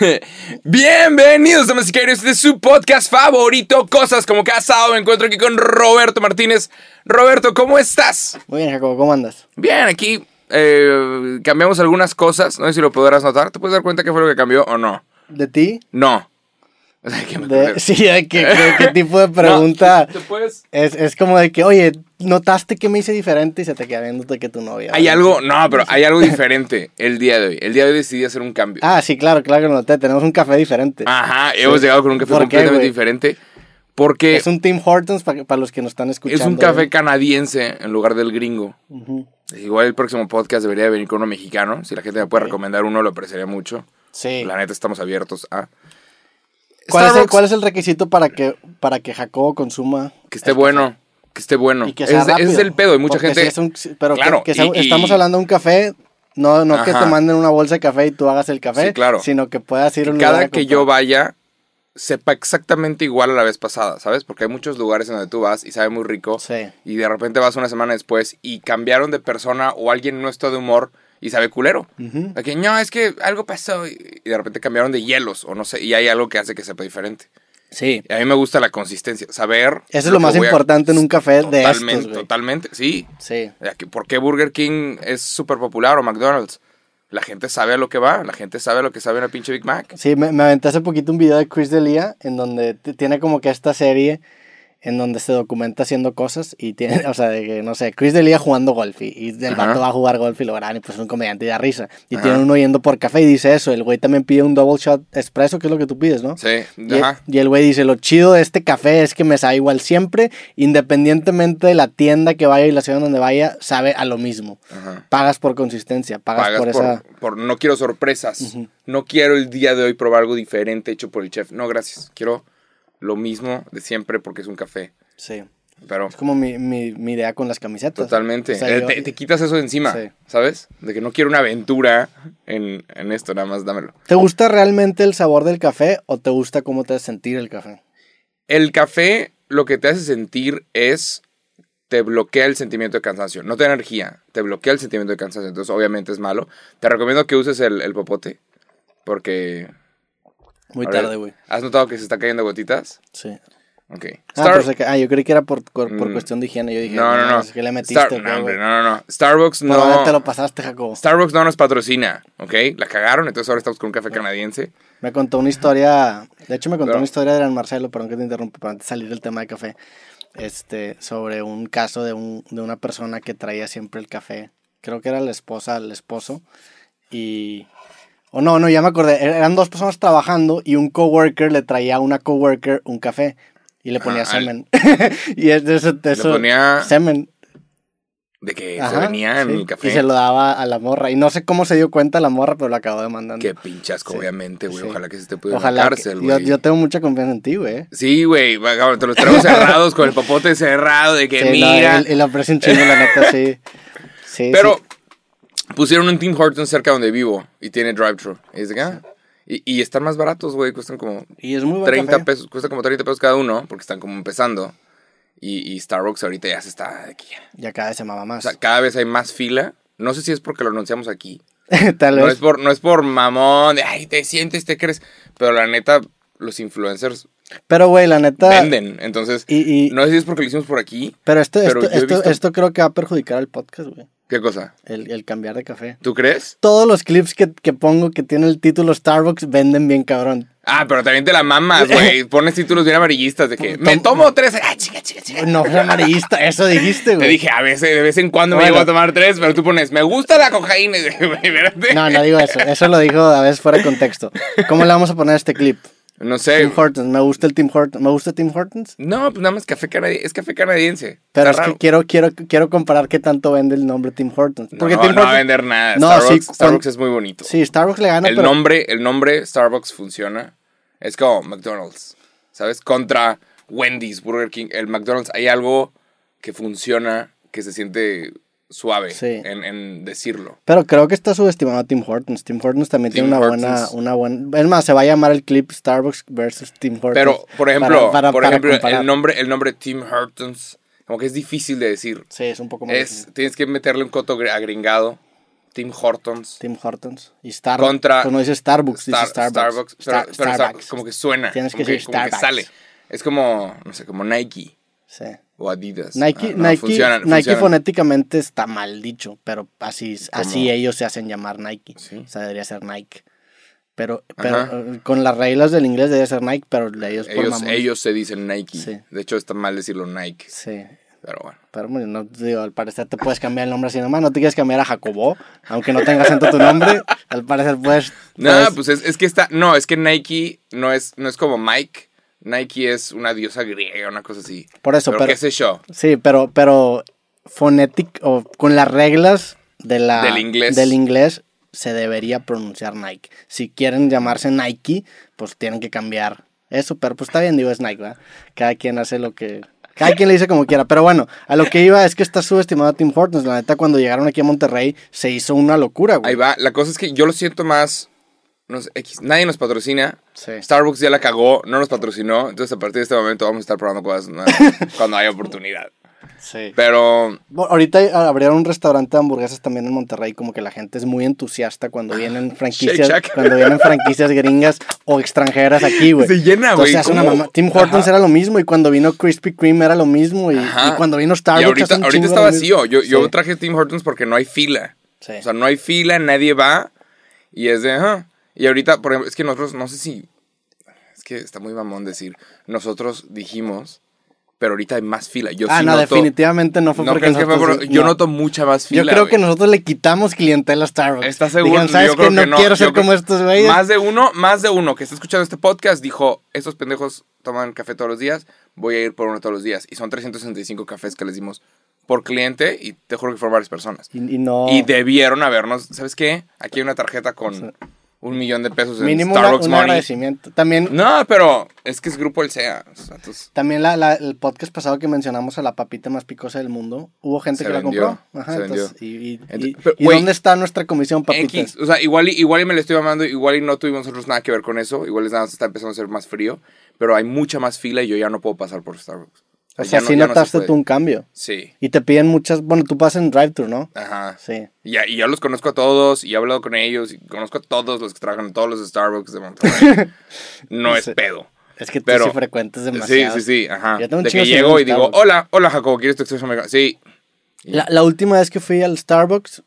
Bienvenidos, damas y caballeros, este es su podcast favorito, Cosas como Casado. Me encuentro aquí con Roberto Martínez. Roberto, ¿cómo estás? Muy bien, Jacobo, ¿cómo andas? Bien, aquí eh, cambiamos algunas cosas. No sé si lo podrás notar. ¿Te puedes dar cuenta qué fue lo que cambió o no? ¿De ti? No. O sea, que me De- sí, ¿de qué, qué- qué tipo de pregunta? No, ¿te puedes- es, es como de que, oye, ¿notaste que me hice diferente y se te queda viéndote que tu novia? Hay algo, no, pero hay algo diferente el día de hoy. El día de hoy decidí hacer un cambio. Ah, sí, claro, claro que lo noté. Tenemos un café diferente. Ajá, hemos llegado con un café ¿Por qué, completamente diferente. Porque Es un Tim Hortons para los que nos están escuchando. es un café canadiense en lugar del gringo. Igual el próximo podcast debería de venir con uno mexicano. Si la gente me puede recomendar uno, lo apreciaría mucho. Sí. La neta, estamos abiertos a. ¿Cuál es, el, cuál es el requisito para que, para que Jacobo consuma? Que esté bueno. Que esté bueno. Y que sea Es- rápido? ese es el pedo. Hay mucha gente. si es un- pero Claro, que, sea- y- y- estamos hablando de un café, no, no que te manden una bolsa de café y tú hagas el café, Sí, claro. sino que puedas ir a un cada lugar que yo vaya, sepa exactamente igual a la vez pasada, ¿sabes? Porque hay muchos lugares en donde tú vas y sabe muy rico. Sí. Y de repente vas una semana después y cambiaron de persona o alguien no está de humor y sabe culero. De que no, es que algo pasó y y de repente cambiaron de hielos o no sé. Y hay algo que hace que sepa diferente. Sí. Y a mí me gusta la consistencia, saber. Eso es lo más voy a- importante en un café de estos, Totalmente, güey. totalmente, sí. Sí. ¿Por qué Burger King es súper popular o McDonald's? La gente sabe a lo que va, la gente sabe a lo que sabe una pinche Big Mac. Sí, me, me aventé hace poquito un video de Chris D'Elia en donde tiene como que esta serie en donde se documenta haciendo cosas y tiene, o sea, de que, no sé, Chris D'Elia jugando golf y, y el vato va a jugar golf y lo verán y pues es un comediante y da risa. Y Ajá. tiene uno yendo por café y dice eso, el güey también pide un double shot espresso, que es lo que tú pides, ¿no? Sí, Y, ajá. y el güey dice, lo chido de este café es que me sabe igual siempre, independientemente de la tienda que vaya y la ciudad donde vaya, sabe a lo mismo. ajá. Pagas por consistencia, pagas, Pagas por, por, esa... por- no quiero sorpresas. No quiero el día de hoy probar algo diferente hecho por el chef. No, gracias. Quiero lo mismo de siempre porque es un café. Sí. Pero Es como mi, mi, mi idea con las camisetas. totalmente. O sea, Eh, yo- te, te quitas eso de encima, Sí. ¿sabes? De que no quiero una aventura en, en esto, nada más dámelo. ¿Te gusta realmente el sabor del café o te gusta cómo te hace sentir el café? El café lo que te hace sentir es te bloquea el sentimiento de cansancio, no te da energía, te bloquea el sentimiento de cansancio, entonces obviamente es malo. Te recomiendo que uses el, el popote, porque... Muy tarde, güey. ¿Has notado que se está cayendo gotitas? Sí. Ok. Ah, Star- pero se ca- ah, yo creí que era por, por, por Mm. cuestión de higiene. Yo dije, no, no, no. Es que le metiste, Star- no, hombre, no, no, no. Starbucks ¿Por no... te lo pasaste, Jacobo? Starbucks no nos patrocina, ¿ok? La cagaron, entonces ahora estamos con un café canadiense. Me contó una historia, de hecho me contó Pero- una historia de Gran Marcelo, perdón que te interrumpa, para antes de salir del tema de café, este, sobre un caso de, un, de una persona que traía siempre el café, creo que era la esposa, el esposo, y... O no, no, ya me acordé, er- eran dos personas trabajando y un coworker le traía a una coworker un café y le ponía al- semen. y es de eso, de eso- ponía- semen. De que se venía en sí, el café. Y se lo daba a la morra. Y no sé cómo se dio cuenta la morra, pero lo acabó demandando. Qué pinchasco, Sí, obviamente, güey. sí. Ojalá que se te pudiera en la cárcel, yo, güey. yo tengo mucha confianza en ti, güey. Sí, güey, te los traigo cerrados con el popote cerrado, de que Sí, no, mira. y, y lo aprecio un chingo, la neta, sí. Sí, Pero. Pusieron un Tim Hortons cerca donde vivo y tiene drive-thru. Y, es de ah, y, y están más baratos, güey, cuestan como Y es muy buen 30 café. pesos, cuesta como 30 pesos cada uno, porque están como empezando. Y, y Starbucks ahorita ya se está de que ya. Cada vez se mama O más. sea, cada vez hay más fila. No sé si es porque lo anunciamos aquí. Tal No vez. es por, no es por mamón, de ay, te sientes, te crees. Pero la neta, los influencers Pero, güey, la neta. venden. Entonces, Y, y, no sé si es porque lo hicimos por aquí. pero esto, pero esto, esto, visto- esto creo que va a perjudicar al podcast, güey. ¿Qué cosa? El, el cambiar de café. ¿Tú crees? Todos los clips que, que pongo que tiene el título Starbucks venden bien cabrón. Ah, pero también te la mamas, güey. Pones títulos bien amarillistas de que me tomo tres. Ah, chica, chica, chica. No es amarillista, eso dijiste, Te güey. dije, a veces, de vez en cuando Bueno. me llevo a tomar tres, pero tú pones, me gusta la cocaína. Güey. No, no digo eso. Eso lo dijo a veces fuera de contexto. ¿Cómo le vamos a poner este clip? No sé. Tim Hortons. Me gusta el Tim Hortons. ¿Me gusta Tim Hortons? No, pues nada más café canadiense. Es café canadiense. Pero Está es raro. que quiero, quiero, quiero comparar qué tanto vende el nombre Tim Hortons. Porque no, Tim no va a vender nada. No, Starbucks, sí, Starbucks con- es muy bonito. Sí, Starbucks le gana, el pero nombre, el nombre Starbucks funciona. Es como McDonald's, ¿sabes? Contra Wendy's, Burger King, el McDonald's hay algo que funciona, que se siente suave Sí. en, en decirlo. Pero creo que está subestimado a Tim Hortons. Tim Hortons también Tim tiene una buena, una buena. Es más, se va a llamar el clip Starbucks versus Tim Hortons. Pero, por ejemplo, para- para- por para ejemplo comparar. el nombre, el nombre Tim Hortons, como que es difícil de decir. Sí, es un poco más. Es, tienes que meterle un coto gr- agringado Tim Hortons. Tim Hortons. Y Starbucks. Contra- Pues no dice Starbucks, Star- dice Starbucks. Pero, Star- pero, o sea, Starbucks. como que suena. Tienes que decir como que Starbucks. sale. Es como, no sé, como Nike Sí. O Adidas. Nike, Ah, no, Nike, funcionan, Nike funcionan. fonéticamente está mal dicho, pero así, así ellos se hacen llamar Nike. Sí. O sea, debería ser Nike. Pero, pero eh, con las reglas del inglés debería ser Nike, pero ellos Ellos, ellos se dicen Nike. Sí. De hecho, está mal decirlo Nike. Sí. Pero bueno. Pero bueno, no, digo, al parecer te puedes cambiar el nombre así nomás. No te quieres cambiar a Jacobo, aunque no tenga acento tu nombre. Al parecer puedes. No, puedes- pues es, es que está. No, es que Nike no es, no es como Mike. Nike es una diosa griega, una cosa así. Por eso, pero, pero- qué sé yo. Sí, pero, pero fonético o con las reglas de la, Del inglés. del inglés se debería pronunciar Nike. Si quieren llamarse Nike, pues tienen que cambiar eso, pero pues está bien, digo, es Nike, ¿verdad? Cada quien hace lo que... Cada quien le dice como quiera, pero bueno, a lo que iba es que está subestimado a Tim Hortons. La neta, cuando llegaron aquí a Monterrey, se hizo una locura, güey. Ahí va. La cosa es que yo lo siento más. No sé, X. Nadie nos patrocina. Sí. Starbucks ya la cagó, no nos patrocinó. Entonces, a partir de este momento vamos a estar probando cosas nuevas cuando haya oportunidad. Sí. Pero Bueno, Ahorita abrieron un restaurante de hamburguesas también en Monterrey, como que la gente es muy entusiasta cuando vienen franquicias, cuando vienen franquicias gringas o extranjeras aquí, güey. Se llena, güey, Tim Hortons Ajá. era lo mismo y cuando vino Krispy Kreme era lo mismo y, y cuando vino Y Starbucks ahorita, hace un ahorita está vacío. Yo, traje Tim Hortons porque no hay fila. sí. O sea, no hay fila, nadie va. Y es de, ajá. Y ahorita, por ejemplo, es que nosotros, no sé si. Es que está muy mamón decir. Nosotros dijimos, pero ahorita hay más fila. Yo ah, sí no, noto- definitivamente no fue No porque que fue nosotros- por- Yo no. noto mucha más fila. Yo creo güey. que nosotros le quitamos clientela a Starbucks. ¿Estás seguro? ¿sabes Yo qué? creo No, que no. quiero ser creo- como estos güeyes. Más de uno, más de uno que está escuchando este podcast dijo, estos pendejos toman café todos los días, voy a ir por uno todos los días. Y son 365 cafés que les dimos por cliente y te juro que fueron varias personas. Y, y no... Y debieron habernos, ¿sabes qué? Aquí hay una tarjeta con un millón de pesos en mínimo una- Starbucks un Money. agradecimiento. También, No, pero es que es Grupo El SEA. También la, la- el podcast pasado que mencionamos a la papita más picosa del mundo, hubo gente Se que la compró. Ajá, se entonces, vendió. y, y- Ent- y- pero, ¿y güey, dónde está nuestra comisión, papitas? X, o sea, igual y, igual y me le estoy mamando, igual y no tuvimos nosotros nada que ver con eso, igual es nada más está empezando a ser más frío, pero hay mucha más fila y yo ya no puedo pasar por Starbucks. O sea, no- sí ya no se notaste tú un cambio. Sí, Y te piden muchas, bueno, tú pasas en drive-thru, ¿no? ajá. Sí. Y ya, y ya los conozco a todos, y he hablado con ellos, y conozco a todos los que trabajan en todos los Starbucks de Monterrey. no es Sí. pedo. Es que tú sí frecuentes Sí, demasiado. sí, sí, ajá. Yo tengo un De que llego y digo, hola, hola Jacobo, ¿quieres tu americano? Sí. La, la última vez que fui al Starbucks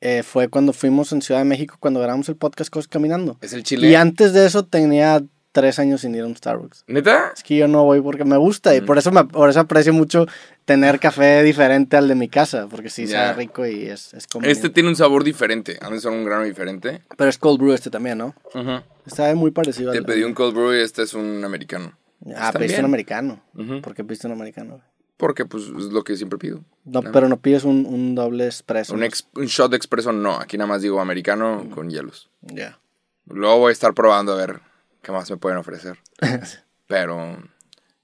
eh, fue cuando fuimos en Ciudad de México, cuando grabamos el podcast Cosas Caminando. Es el chile. Y antes de eso tenía tres años sin ir a un Starbucks. ¿Neta? Es que yo no voy porque me gusta y Mm. por eso me, por eso aprecio mucho tener café diferente al de mi casa, porque sí sabe rico y es, es conveniente. Este tiene un sabor diferente. A mí son un grano diferente. Pero es cold brew este también, ¿no? Ujú. Está muy parecido al Te pedí un cold brew y este es un americano. Ah, pediste bien. un americano. Ujú. ¿Por qué pediste un americano? Porque pues es lo que siempre pido. No, pero no pides un, un doble espresso. Un, ¿no? ex- un shot de expreso no. Aquí nada más digo americano Mm. con hielos. Ya. Luego voy a estar probando a ver qué más me pueden ofrecer. Pero,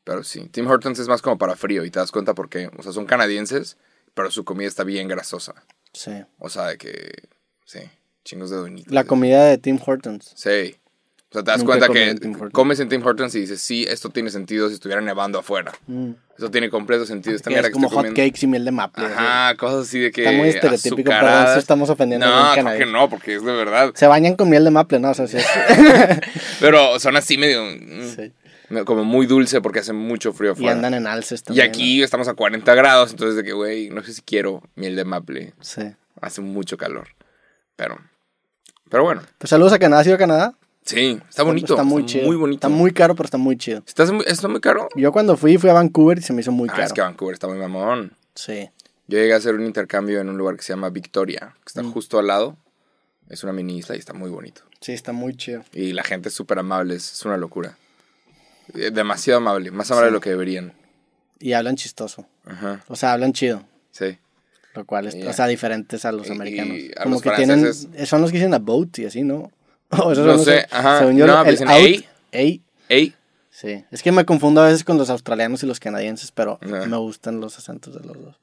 pero sí. Tim Hortons es más como para frío y te das cuenta porque, o sea, son canadienses, pero su comida está bien grasosa. sí. O sea, de que, sí, chingos de donitas. La comida de Tim Hortons. Sí. O sea, te das Nunca cuenta que en comes en Tim Hortons y dices, sí, esto tiene sentido si estuviera nevando afuera. Mm. Eso tiene completo sentido. Esta es que como hot comiendo- cakes y miel de maple. Ajá, cosas así de que. Está muy estereotípico, azucaradas. si estamos ofendiendo a No, algún creo que no, porque es de verdad. Se bañan con miel de maple, ¿no? O sea, sí es- Pero son así medio. mm, sí. Como muy dulce porque hace mucho frío Y afuera. andan en alces Y también. aquí estamos a 40 grados, entonces de que, güey, no sé si quiero miel de maple. ¿no? Sí. Hace mucho calor. Pero. Pero bueno. Pues saludos a Canadá. ¿Has ido a Canadá? Sí, está bonito. Está muy chido. Muy bonito. Está muy caro, pero está muy chido. ¿Estás muy, ¿Está muy caro? Yo cuando fui, fui a Vancouver y se me hizo muy Ah, caro. es que Vancouver está muy mamón. Sí. Yo llegué a hacer un intercambio en un lugar que se llama Victoria, que está Mm. justo al lado. Es una mini isla y está muy bonito. Sí, está muy chido. Y la gente es súper amable, es una locura. Eh, Demasiado amable, más amable Sí. de lo que deberían. Y hablan chistoso. Ajá, O sea, hablan chido. sí. Lo cual es, o sea, diferentes a los Y- americanos. y a Como los que tienen, son los que dicen a boat y así, ¿no? O No sé, que- ajá. Según yo, No, el dicen out, ey. ey, Ey, sí. Es que me confundo a veces con los australianos y los canadienses, pero Ajá. me gustan los acentos de los dos.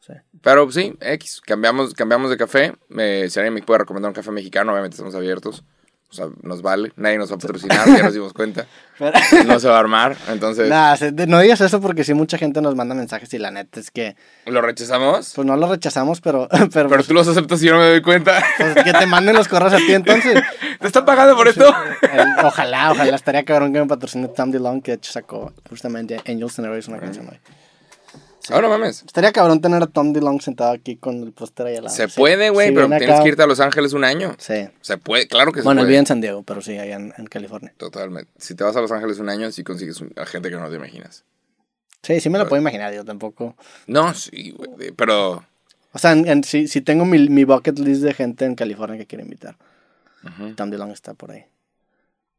Sí. pero sí, X, cambiamos, cambiamos de café. Eh, si alguien me puede recomendar un café mexicano, obviamente estamos abiertos. O sea, nos vale. Nadie nos va a patrocinar, ya nos dimos cuenta. Pero- No se va a armar. Entonces, Nah, no digas eso porque sí mucha gente nos manda mensajes y la neta es que ¿lo rechazamos? pues no lo rechazamos, pero pero, Pero pues, tú los aceptas y yo no me doy cuenta. pues, que te manden los correos a ti entonces. ¿Te están pagando por esto? Ojalá, ojalá estaría cabrón que me patrocine Tom DeLonge que de hecho sacó justamente Angels Airways una canción hoy. Ah, no mames. Estaría cabrón tener a Tom DeLonge sentado aquí con el póster ahí al lado. Se Sí, puede, güey, sí pero tienes acá. que irte a Los Ángeles un año. Sí. Se puede, claro que se Bueno, él puede. vive en San Diego, pero sí, allá en, en California. Totalmente. Si te vas a Los Ángeles un año, sí consigues un- a gente que no te imaginas. Sí, sí me lo puedo imaginar, yo tampoco. No, sí, güey. Pero. O sea, en, en- sí, sí tengo mi, mi bucket list de gente en California que quiero invitar. ujú, Tom DeLonge está por ahí.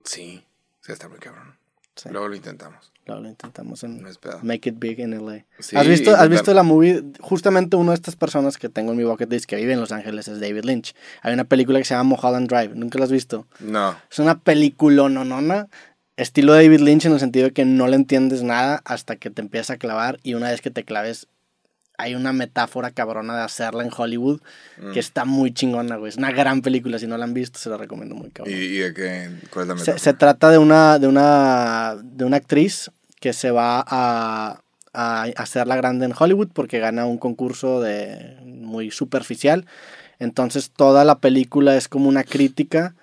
Sí. Sí, está muy cabrón. Sí. Luego lo intentamos. Luego lo intentamos en No. Make It Big in LA. Sí, ¿Has, visto, ¿Has visto la movie? Justamente una de estas personas que tengo en mi bucket list que vive en Los Ángeles es David Lynch. Hay una película que se llama Mulholland Drive. ¿Nunca la has visto? No. Es una película nonona. Estilo David Lynch en el sentido de que no le entiendes nada hasta que te empieza a clavar y una vez que te claves hay una metáfora cabrona de hacerla en Hollywood Mm. que está muy chingona, güey. Es una gran película. Si no la han visto, se la recomiendo muy ¿Y, cabrón. y de qué? ¿Cuál es la Se, metáfora? se trata de una, de, una, de una actriz que se va a, a hacerla grande en Hollywood porque gana un concurso de muy superficial. Entonces toda la película es como una crítica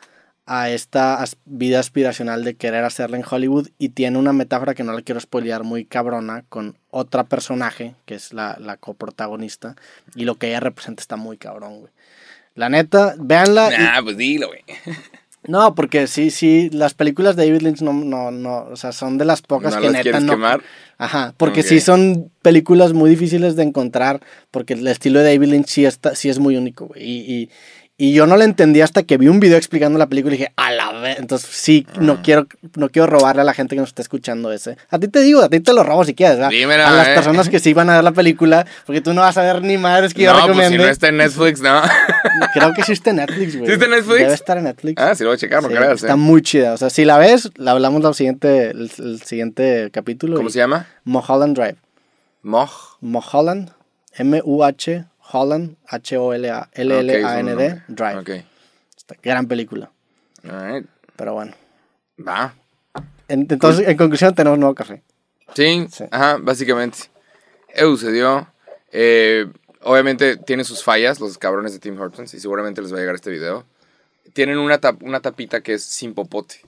a esta vida aspiracional de querer hacerla en Hollywood y tiene una metáfora que no la quiero spoilear muy cabrona con otra personaje que es la, la coprotagonista y lo que ella representa está muy cabrón, güey. La neta, véanla. y- Nah, pues dilo, güey. no, porque sí, sí, las películas de David Lynch no, no, no, o sea, son de las pocas ¿No que las neta quieres no. quemar? Ajá, porque Ok. sí son películas muy difíciles de encontrar, porque el estilo de David Lynch sí, está, sí es muy único, güey. Y, y, y yo no lo entendí hasta que vi un video explicando la película y dije, a la vez. Entonces sí, no, Ah. quiero, no quiero robarle a la gente que nos está escuchando ese. A ti te digo, a ti te lo robo si quieres, ¿verdad? Dímelo, a las eh. personas que sí van a ver la película, porque tú no vas a ver ni madres que yo no, pues si no está en Netflix, no. Creo que sí está en Netflix, güey. ¿Sí está en Netflix? Debe estar en Netflix. ah, sí, lo voy a checar, no Sí, creas. Está eh. muy chida. O sea, si la ves, la hablamos el siguiente, el, el siguiente capítulo. ¿Cómo y- se llama? Mulholland Drive. Moj. Mulholland, M-U-H, Holland, H-O-L-A-L-L-A-N-D, Ok, Drive. Ok. Esta gran película. Alright. Pero bueno. Va. En- entonces, en conclusión, tenemos nuevo café. Sí, Sí. ajá, básicamente. Eso sucedió. Eh, obviamente tiene sus fallas, los cabrones de Tim Hortons, y seguramente les va a llegar este video. Tienen una, tap- una tapita que es sin popote.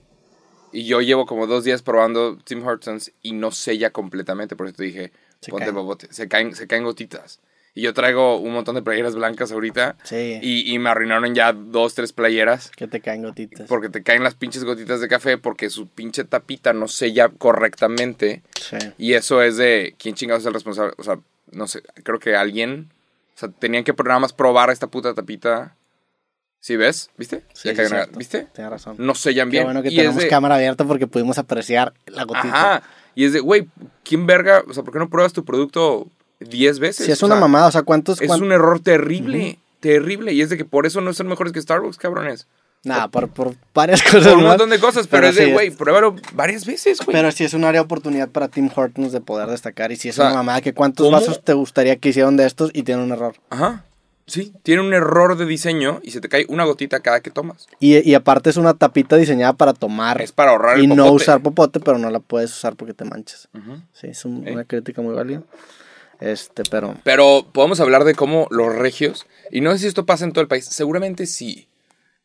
Y yo llevo como dos días probando Tim Hortons y no sella completamente, por eso te dije, Se ponte caen. popote. Se caen, se caen gotitas. Y yo traigo un montón de playeras blancas ahorita. Sí. Y, y me arruinaron ya dos, tres playeras. Que te caen gotitas. Porque te caen las pinches gotitas de café porque su pinche tapita no sella correctamente. Sí. Y eso es de quién chingados es el responsable. O sea, no sé, creo que alguien. O sea, tenían que nada más probar esta puta tapita. ¿Sí ves? ¿Viste? Sí, Ya sí. ¿Viste? Tienes razón. No sellan Qué bien. bueno que Y tenemos de- cámara abierta porque pudimos apreciar la gotita. Ajá. Y es de, güey, ¿quién verga? O sea, ¿por qué no pruebas tu producto 10 veces? Si es O una sea, mamada, o sea, ¿cuántos? Es un error terrible. Terrible. Y es de que por eso no son mejores que Starbucks, cabrones. Nah, por, por varias cosas. Por un montón de cosas, pero, Pero es de, sí, güey, es- pruébalo varias veces, güey. Pero sí es un área de oportunidad para Tim Hortons de poder destacar. Y si es O sea, una mamada, que ¿cuántos ¿cómo? vasos te gustaría que hicieron de estos y tienen un error? Ajá. Sí, tiene un error de diseño y se te cae una gotita cada que tomas. Y, y aparte es una tapita diseñada para tomar Es para ahorrar y el no popote. usar popote, pero no la puedes usar porque te manchas. Sí, es un- Eh. una crítica muy válida. Este, pero Pero podemos hablar de cómo los regios, y no sé si esto pasa en todo el país, seguramente sí,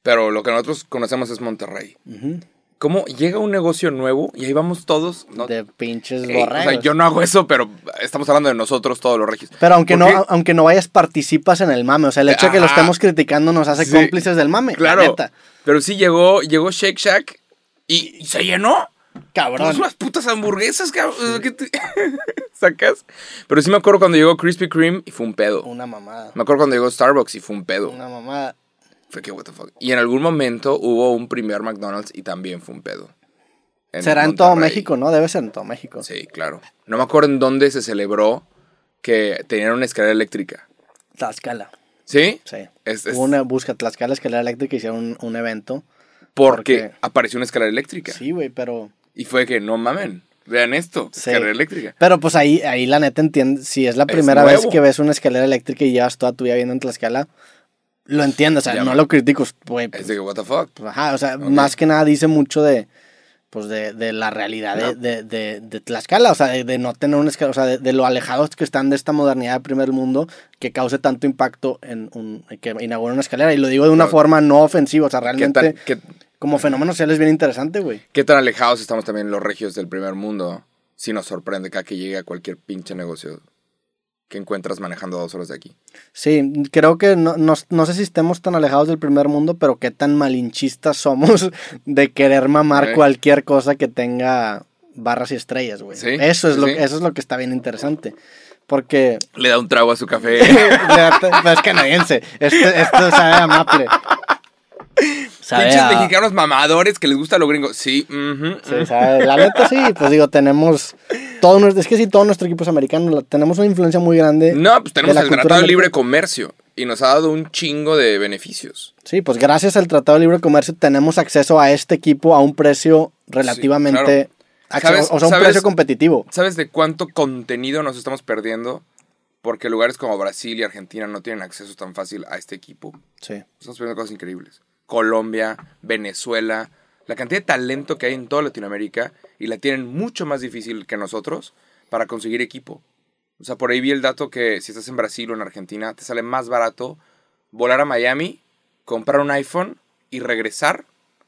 pero lo que nosotros conocemos es Monterrey. ujú, ¿Cómo llega un negocio nuevo y ahí vamos todos? ¿no? de pinches o sea, yo no hago eso, pero estamos hablando de nosotros, todos los regios. Pero aunque ¿Por no, qué? aunque no vayas, participas en el mame. O sea, el hecho de que lo estemos criticando nos hace Sí. cómplices del mame. Claro. La neta. Pero sí llegó, llegó Shake Shack y, y se llenó. Cabrón. Todas unas putas hamburguesas, cabrón. ¿Qué te- ¿Sacas? Pero sí me acuerdo cuando llegó Krispy Kreme y fue un pedo. Una mamada. Me acuerdo cuando llegó Starbucks y fue un pedo. Una mamada. Fue que, what the fuck. Y en algún momento hubo un primer McDonald's y también fue un pedo. Será en todo. México, ¿no? Debe ser en todo México. Sí, claro. No me acuerdo en dónde se celebró que tenían una escalera eléctrica. Tlaxcala. ¿Sí? Sí. Es- es- Hubo una busca Tlaxcala Escalera Eléctrica hicieron un, un evento. Porque porque- apareció una escalera eléctrica. Sí, güey, pero. Y fue que, no mamen, vean esto, Sí. escalera eléctrica. Pero pues ahí, ahí la neta entiende. Si es la Es primera vez nuevo. que ves una escalera eléctrica y llevas toda tu vida viendo en Tlaxcala, lo entiendo, o sea, Ya, no lo critico, güey. Es de que, what the fuck. pues, ajá, o sea, más que nada dice mucho de, pues, de, de la realidad de, No. de, de, de Tlaxcala, o sea, de, no tener una escala, o sea, de, lo alejados que están de esta modernidad de primer mundo que cause tanto impacto en un, que inaugure una escalera. Y lo digo de una Pero- forma no ofensiva, o sea, ¿Qué realmente tan, qué, como fenómeno social es bien interesante, güey. qué tan alejados estamos también los regios del primer mundo? Si nos sorprende cada que llegue a cualquier pinche negocio que encuentras manejando dos horas de aquí. Sí, creo que no, no, no sé si estemos tan alejados del primer mundo, pero qué tan malinchistas somos de querer mamar cualquier cosa que tenga barras y estrellas, güey. Sí, eso, es sí, lo, eso es lo que está bien interesante. Porque Le da un trago a su café. pues es canadiense. Este, esto sabe a maple. Pinches a- mexicanos mamadores que les gusta lo gringo. Sí, ujú, Sí, sabe- la neta sí, pues digo, tenemos todo nuestro, es que sí, todo nuestro equipo es americano, tenemos una influencia muy grande. No, pues tenemos el Tratado de Libre. Comercio y nos ha dado un chingo de beneficios. Sí, pues gracias al Tratado de Libre Comercio tenemos acceso a este equipo a un precio relativamente, acce- ¿Sabes- o sea, un precio competitivo. ¿Sabes de cuánto contenido nos estamos perdiendo? Porque lugares como Brasil y Argentina no tienen acceso tan fácil a este equipo. Sí. Estamos perdiendo cosas increíbles. Colombia, Venezuela, la cantidad de talento que hay en toda Latinoamérica y la tienen mucho más difícil que nosotros para conseguir equipo. O sea, por ahí vi el dato que si estás en Brasil o en Argentina, te sale más barato volar a Miami, comprar un iPhone y regresar.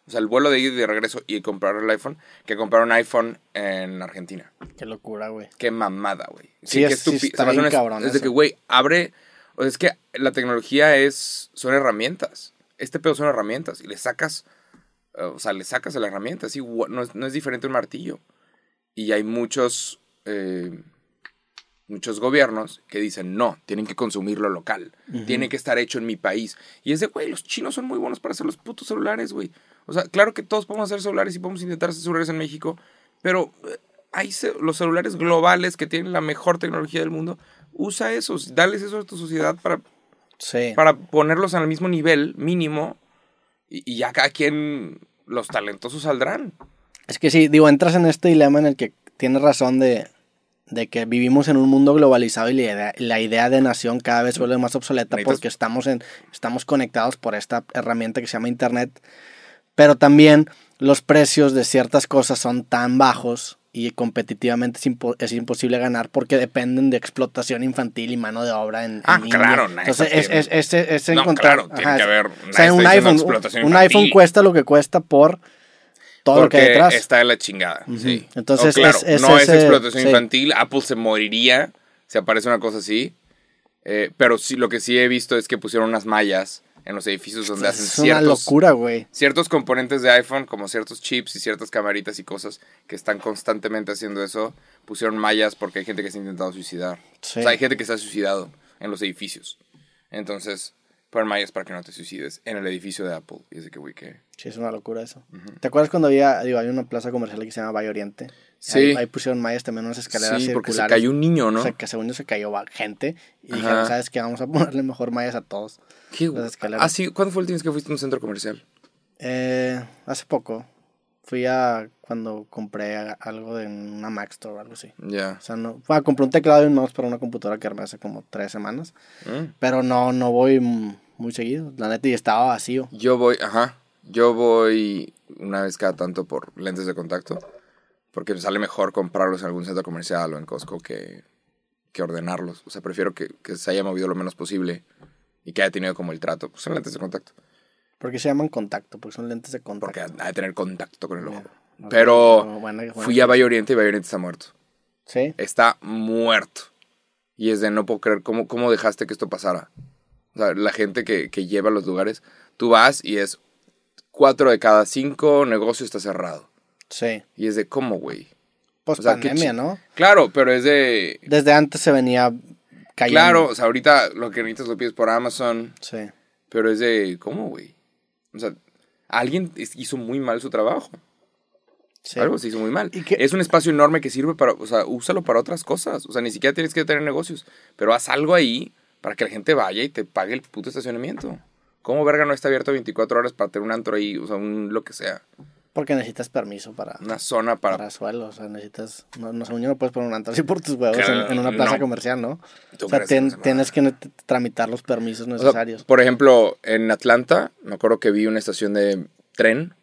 O sea, el vuelo de ida y de regreso y comprar el iPhone, que comprar un iPhone en Argentina. Qué locura, güey. Qué mamada, güey. Sí, es- sí está bien cabrón Es de que, güey, abre... O sea, es que la tecnología es... Son herramientas. Este pedo son herramientas. Y le sacas... eh, O sea, le sacas a la herramienta. Así, no, es, no es diferente a un martillo. Y hay muchos... eh, muchos gobiernos que dicen, no, tienen que consumir lo local. Tiene que estar hecho en mi país. Y es de, güey, los chinos son muy buenos para hacer los putos celulares, güey. O sea, claro que todos podemos hacer celulares y podemos intentar hacer celulares en México, pero eh, hay los celulares globales que tienen la mejor tecnología del mundo. Usa esos, dales eso a tu sociedad para, Sí. para ponerlos al mismo nivel mínimo y, y ya cada quien, los talentosos saldrán. Es que sí, digo, entras en este dilema en el que tienes razón de, de que vivimos en un mundo globalizado y la idea, la idea de nación cada vez vuelve más obsoleta Necesitas- porque estamos, en, estamos conectados por esta herramienta que se llama Internet. Pero también los precios de ciertas cosas son tan bajos y competitivamente es, impo- es imposible ganar porque dependen de explotación infantil y mano de obra en, Ah, claro, Entonces, es, es, es, es No, encontrar... claro, tiene que haber- O sea, un iPhone, un iPhone cuesta lo que cuesta por todo lo que hay detrás. está de la chingada. Sí. Entonces, No, claro, es- no es explotación sí. infantil. Apple se moriría si aparece una cosa así. Eh, pero sí, lo que sí he visto es que pusieron unas mallas en los edificios donde hacen es una ciertos, locura, güey. ciertos componentes de iPhone, como ciertos chips y ciertas camaritas y cosas que están constantemente haciendo eso. Pusieron mallas porque hay gente que se ha intentado suicidar. Sí. O sea, hay gente que se ha suicidado en los edificios. Entonces, ponen mallas para que no te suicides en el edificio de Apple. Y es de que, güey, que... Sí, es una locura eso. ¿Te acuerdas cuando había, digo, hay una plaza comercial que se llama Valle Oriente? Sí. Ahí, ahí pusieron mayas también unas escaleras Sí, porque se cayó un niño, ¿no? O sea, que según yo se cayó gente. Y dijeron, ¿sabes qué? Vamos a ponerle mejor mallas a todos. ¿Qué? Las escaleras. Ah, sí. ¿Cuándo fue el vez que fuiste a un centro comercial? Eh, hace poco. Fui a cuando compré algo de una Mac Store o algo así. Ya. O sea, no, fue a compré un teclado y un mouse para una computadora que armé hace como tres semanas. Mm. Pero no, no voy muy seguido. La neta, y estaba vacío. Yo voy, ajá. Yo voy una vez cada tanto por lentes de contacto. Porque me sale mejor comprarlos en algún centro comercial o en Costco que, que ordenarlos. O sea, prefiero que, que se haya movido lo menos posible y que haya tenido como el trato. Pues son lentes de contacto. ¿Por qué se llaman contacto? Porque son lentes de contacto. Porque ha de tener contacto con el ojo. Pero bueno, bueno, fui a Valle Oriente y Valle Oriente está muerto. Sí. está muerto. Y es de no puedo creer cómo, cómo dejaste que esto pasara. O sea, la gente que, que lleva a los lugares, tú vas y es cuatro de cada cinco negocio está cerrado. Sí. Y es de cómo, güey. Post O sea, qué pandemia, ¿no? Claro, pero es de... Desde antes se venía cayendo. Claro, o sea, ahorita lo que necesitas lo pides por Amazon, Sí. pero es de cómo, güey. O sea, alguien hizo muy mal su trabajo. sí. Algo se hizo muy mal. ¿Y qué- Es un espacio enorme que sirve para, o sea, úsalo para otras cosas. O sea, ni siquiera tienes que tener negocios, pero haz algo ahí para que la gente vaya y te pague el puto estacionamiento. ¿Cómo verga no está abierto 24 horas para tener un antro ahí, o sea, un lo que sea? Porque necesitas permiso para, Una zona para... para suelo, o sea, necesitas, no, no, según yo no puedes poner un antro así por tus huevos en, Claro, en una plaza no. comercial, ¿no? ¿Tú O sea, se tienes que tramitar los permisos O sea, necesarios. por ejemplo, en Atlanta, me acuerdo que vi una estación de tren,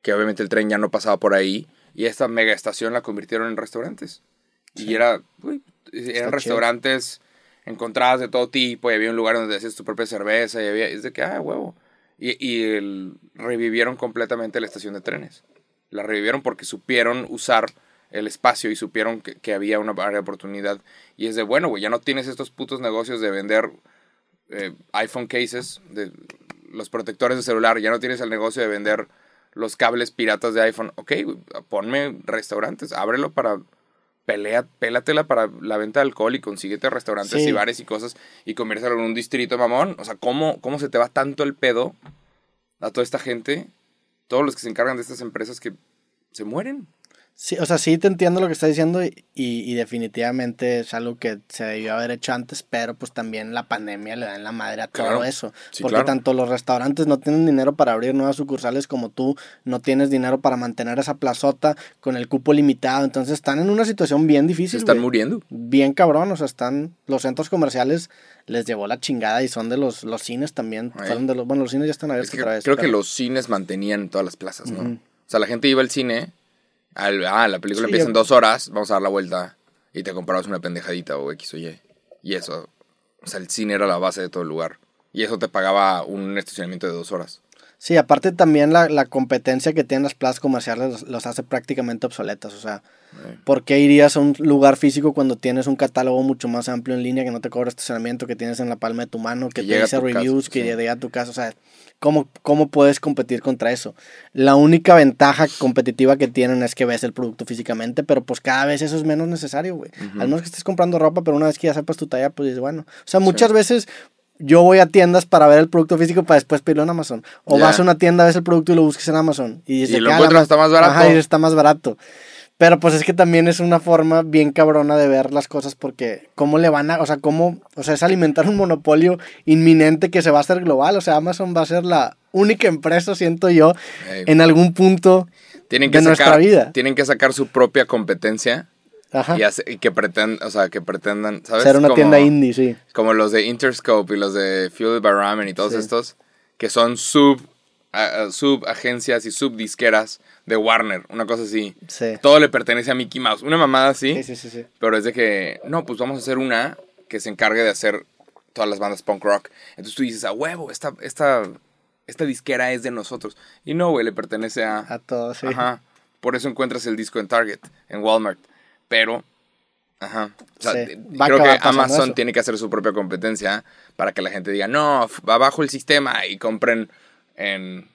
que obviamente el tren ya no pasaba por ahí, y esta mega estación la convirtieron en restaurantes. Y era, uy, eran restaurantes encontradas de todo tipo, y había un lugar donde hacías tu propia cerveza, y había, es de que, ah, huevo. Y, el- revivieron completamente la estación de trenes. La revivieron porque supieron usar el espacio y supieron que, había una área oportunidad. Y es de, bueno, güey, ya no tienes estos putos negocios de vender eh, iPhone cases, de los protectores de celular, ya no tienes el negocio de vender los cables piratas de iPhone. Ok, ponme restaurantes, ábrelo para pelea, pélatela para la venta de alcohol y consíguete restaurantes Sí. y bares y cosas y conviértelo en un distrito mamón. O sea, ¿cómo, ¿cómo se te va tanto el pedo a toda esta gente? Todos los que se encargan de estas empresas que se mueren. Sí, o sea, sí te entiendo lo que estás diciendo y, y, y definitivamente es algo que se debió haber hecho antes, pero pues también la pandemia le da en la madre a todo Claro. eso. Sí, porque claro. tanto los restaurantes no tienen dinero para abrir nuevas sucursales como tú no tienes dinero para mantener esa plazota con el cupo limitado. Entonces están en una situación bien Se difícil. están muriendo. Bien cabrón, o sea, están los centros comerciales les llevó la chingada y son de los los cines también, fueron de los bueno, los cines ya están Es abiertos que otra vez. creo que los cines mantenían todas las plazas, ¿no? O sea, la gente iba al cine, al, ah, la película Sí, empieza yo- en dos horas, vamos a dar la vuelta y te comprabas una pendejadita o X o Y. Y eso, o sea, el cine era la base de todo el lugar. Y eso te pagaba un estacionamiento de dos horas. Sí, aparte también la, la competencia que tienen las plazas comerciales los, los hace prácticamente obsoletas. O sea, Eh, ¿por qué irías a un lugar físico cuando tienes un catálogo mucho más amplio en línea que no te cobra estacionamiento, que tienes en la palma de tu mano, que, Que te dice casa, reviews, que sí. llega a tu casa? O sea, ¿cómo, ¿cómo puedes competir contra eso? La única ventaja competitiva que tienen es que ves el producto físicamente, pero pues cada vez eso es menos necesario, güey. Al menos que estés comprando ropa, pero una vez que ya sepas tu talla, pues dices, bueno. O sea, muchas veces yo voy a tiendas para ver el producto físico para después pedirlo en Amazon. O vas a una tienda, ves el producto y lo busques en Amazon. Y, Y lo ah, encuentras hasta más barato. Ajá, y está más barato. Pero pues es que también es una forma bien cabrona de ver las cosas porque cómo le van a, o sea, cómo, o sea, es alimentar un monopolio inminente que se va a hacer global, o sea, Amazon va a ser la única empresa, siento yo, en algún punto tienen que de nuestra sacar, vida. Tienen que sacar su propia competencia Ajá, y, hace- y que pretendan, o sea, que pretendan, ¿sabes? ser una Como- tienda indie, sí. Como los de Interscope y los de Fueled by Ramen y todos Sí. estos, que son sub, a- a- subagencias y subdisqueras de Warner, una cosa así. Sí. Todo le pertenece a Mickey Mouse. Una mamada así, Sí, sí, sí, sí. pero es de que, no, pues vamos a hacer una que se encargue de hacer todas las bandas punk rock. Entonces tú dices, a huevo, esta, esta, esta disquera es de nosotros. Y no, güey, le pertenece a... A todos, sí. Ajá. Por eso encuentras el disco en Target, en Walmart. Pero, ajá. O sea, Sí, creo que Amazon eso. tiene que hacer su propia competencia para que la gente diga, no, abajo el sistema y compren en.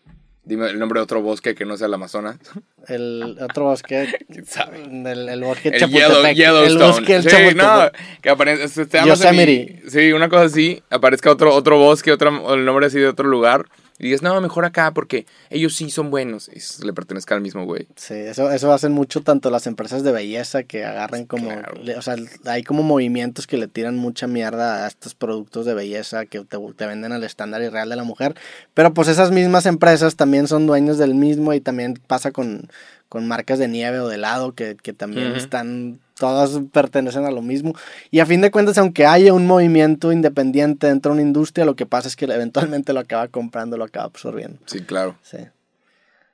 Dime el nombre de otro bosque que no sea el Amazonas. El otro bosque, ¿Quién sabe? el, el bosque El Yellow. Yellowstone. El bosque del sí, no, que aparezca. se- te amas en mi- Yosemite. sí, una cosa así. Aparezca otro, otro bosque, otra, o el nombre así de otro lugar. Y dices, no, mejor acá porque ellos sí son buenos. Y le pertenezca al mismo güey. Sí, eso, eso hacen mucho tanto las empresas de belleza que agarran como, Claro. le- o sea, hay como movimientos que le tiran mucha mierda a estos productos de belleza que te, te venden al estándar irreal de la mujer, pero pues esas mismas empresas también son dueños del mismo y también pasa con, con marcas de nieve o de helado que, que también están, todas pertenecen a lo mismo y a fin de cuentas aunque haya un movimiento independiente dentro de una industria, lo que pasa es que eventualmente lo acaba comprando, lo acaba absorbiendo. Sí, claro. Sí.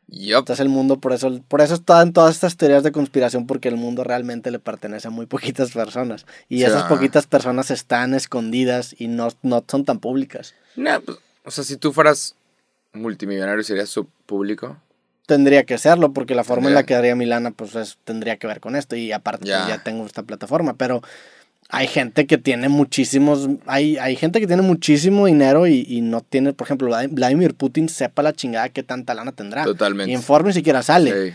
Yup. Entonces el mundo, por eso, por eso están todas estas teorías de conspiración, porque el mundo realmente le pertenece a muy poquitas personas. Y esas poquitas personas están escondidas y no, no son tan públicas. Nah, pues, o sea, si tú fueras multimillonario, ¿serías su público? Tendría que serlo, porque la forma en la que haría Milana, pues es- tendría que ver con esto. Y aparte, pues, Ya. ya tengo esta plataforma. Pero hay gente que tiene muchísimos, hay, hay gente que tiene muchísimo dinero y, y no tiene, por ejemplo, Vlad- Vladimir Putin, sepa la chingada que tanta lana tendrá. Totalmente. Y en Forbes ni siquiera sale. Sí.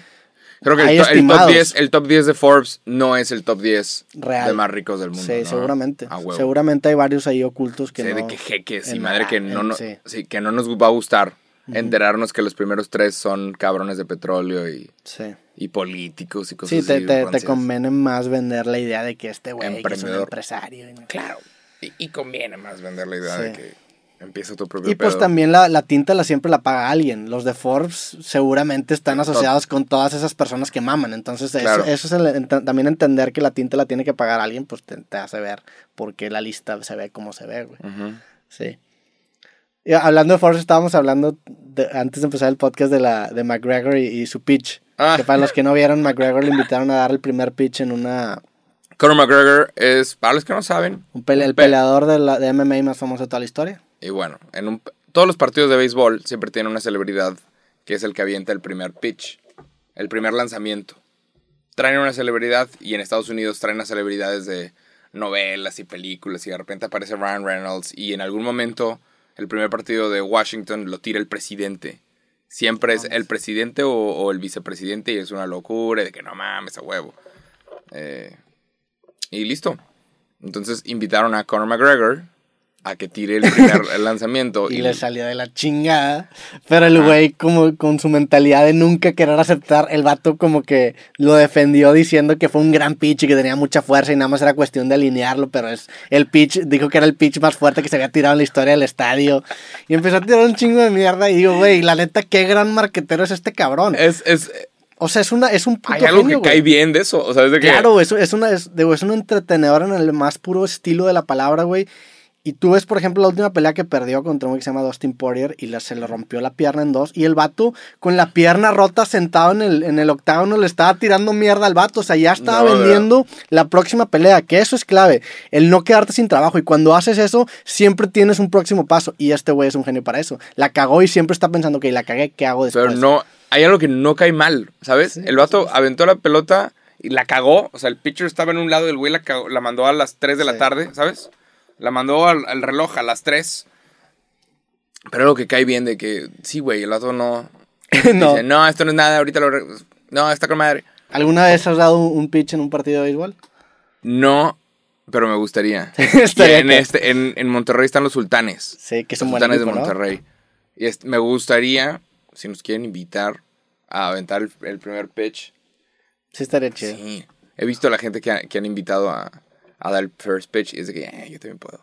Creo que el, to- el top estimados. 10, el top 10 de Forbes no es el top 10 Real. de más ricos del mundo. Sí, ¿no? seguramente. Seguramente hay varios ahí ocultos que Sí, no. de que jeques y madre que no, en- no- sí. sí, que no nos va a gustar enterarnos que los primeros tres son cabrones de petróleo y, Sí. y políticos y cosas Sí, te, así. te, te rancias. conviene más vender la idea de que este güey es un empresario. y no- Claro. Y, y conviene más vender la idea de Sí. que Empieza tu propio Y pues pedo. también la, la tinta la siempre la paga alguien. Los de Forbes seguramente están asociados con todas esas personas que maman. Entonces, eso, Claro. eso es el- ent- también entender que la tinta la tiene que pagar alguien, pues te, te hace ver por qué la lista se ve como se ve, güey. Sí. Y hablando de Forbes, estábamos hablando de- antes de empezar el podcast de, la, de McGregor y, y su pitch. Ah. Que para los que no vieron, McGregor le invitaron a dar el primer pitch en una. Conor McGregor es, para los que no saben, Un pele- el pe- peleador de, la, de MMA más famoso de toda la historia. Y bueno, en un, todos los partidos de béisbol siempre tienen una celebridad que es el que avienta el primer pitch, el primer lanzamiento. Traen una celebridad y en Estados Unidos traen a celebridades de novelas y películas y de repente aparece Ryan Reynolds y en algún momento el primer partido de Washington lo tira el presidente. Siempre es el presidente o, o el vicepresidente y es una locura de que no mames a huevo. Eh, y listo. Entonces invitaron a Conor McGregor a que tire el primer lanzamiento. Y le salió de la chingada. Pero el güey, como con su mentalidad de nunca querer aceptar, el vato como que lo defendió diciendo que fue un gran pitch y que tenía mucha fuerza y nada más era cuestión de alinearlo. Pero es el pitch, dijo que era el pitch más fuerte que se había tirado en la historia del estadio. Y empezó a tirar un chingo de mierda. Y digo, güey, la neta, qué gran marquetero es este cabrón. Es, es, O sea, es, una, es un puto hay algo genio, que güey. cae bien de eso. O sea, es de que. Claro, eso es, una, es, digo, es un entretenedor en el más puro estilo de la palabra, güey. Y tú ves, por ejemplo, la última pelea que perdió contra un que se llama Dustin Poirier y se le rompió la pierna en dos. Y el vato, con la pierna rota, sentado en el, en el octágono, le estaba tirando mierda al vato. O sea, ya estaba No, vendiendo la próxima pelea, que eso es clave. El no quedarte sin trabajo. Y cuando haces eso, siempre tienes un próximo paso. Y este güey es un genio para eso. La cagó y siempre está pensando, que la cagué, ¿qué hago después? Pero no. Hay algo que no cae mal, ¿sabes? el vato aventó la pelota y la cagó. O sea, el pitcher estaba en un lado y el güey la, cagó- la mandó a las 3 de la tarde, ¿sabes? La mandó al, al reloj a las 3. Pero algo que cae bien de que, sí, güey, el vato no. no. Dice, no, esto no es nada, ahorita lo. re- No, está con madre. ¿Alguna vez has dado un, pitch en un partido de béisbol? No, pero me gustaría. En, este, en, en Monterrey están los sultanes. Sí, que es Los sultanes equipo, de ¿no? Monterrey. Y es- me gustaría, si nos quieren invitar a aventar el, el primer pitch. Sí, estaría chido. Sí. He visto a la gente que, ha- que han invitado a, a dar el first pitch y es de que "Eh, yo también puedo.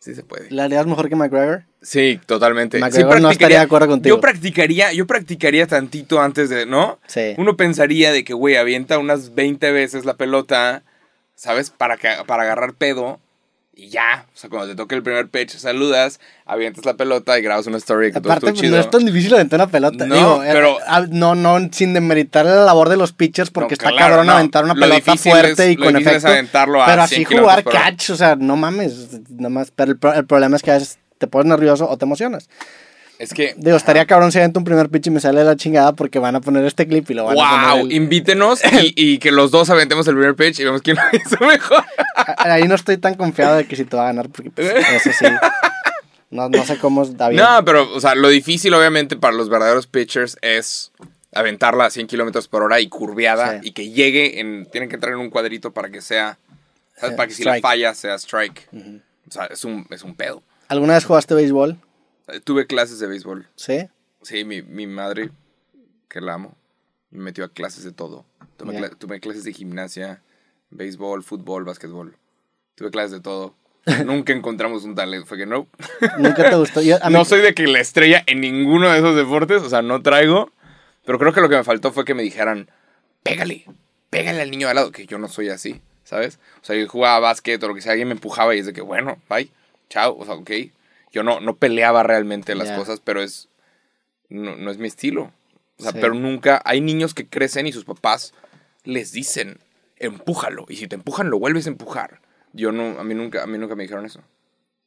Sí se puede. ¿La harías mejor que McGregor? Sí, totalmente. McGregor Sí, no estaría de acuerdo contigo. Yo practicaría, yo practicaría tantito antes de, ¿no? Sí. Uno pensaría de que, güey, avienta unas 20 veces la pelota, ¿sabes? Para, que, para agarrar pedo y ya. O sea, cuando te toque el primer pitch, saludas, avientas la pelota y grabas una story que Aparte, chido. no es tan difícil aventar una pelota. No, Digo, eh, pero- ah, no, no, sin demeritar la labor de los pitchers, porque No, está claro, cabrón no. aventar una Lo pelota fuerte es- y con difícil es efecto. aventarlo a pero 100 así jugar catch, o sea, no mames. Nada más, pero el, el problema es que a veces te pones nervioso o te emocionas. Es que. Digo, estaría cabrón si un primer pitch y me sale la chingada porque van a poner este clip y lo van a ¡Wow! poner. el- Invítenos y, y que los dos aventemos el primer pitch y vemos quién lo hizo mejor. Ahí no estoy tan confiado de que si te va a ganar, porque pues, eso sí. No, no sé cómo está bien. No, pero, o sea, lo difícil, obviamente, para los verdaderos pitchers es aventarla a 100 kilómetros por hora y curveada Sí. y que llegue en. Tienen que entrar en un cuadrito para que sea. ¿Sabes? Sí, para que si la falla sea strike. O sea, es un, es un pedo. ¿Alguna vez jugaste béisbol? Eh, Tuve clases de béisbol. Sí. Sí, mi, mi madre, que la amo, me metió a clases de todo. Tuve, clases de gimnasia, béisbol, fútbol, básquetbol. Tuve clases de todo. Nunca encontramos un talento. Fue que no. Nunca te gustó. Yo- a mí- No soy de que la estrella en ninguno de esos deportes, o sea, no traigo. Pero creo que lo que me faltó fue que me dijeran, pégale, pégale al niño de al lado, que yo no soy así, ¿sabes? O sea, yo jugaba básquet o lo que sea, alguien me empujaba y es de que, bueno, bye, chao, o sea, ok. Yo no, no peleaba realmente las cosas, pero es, no, no es mi estilo. O sea, Sí. pero nunca, hay niños que crecen y sus papás les dicen, empújalo, y si te empujan, lo vuelves a empujar. Yo no, a mí nunca, a mí nunca me dijeron eso.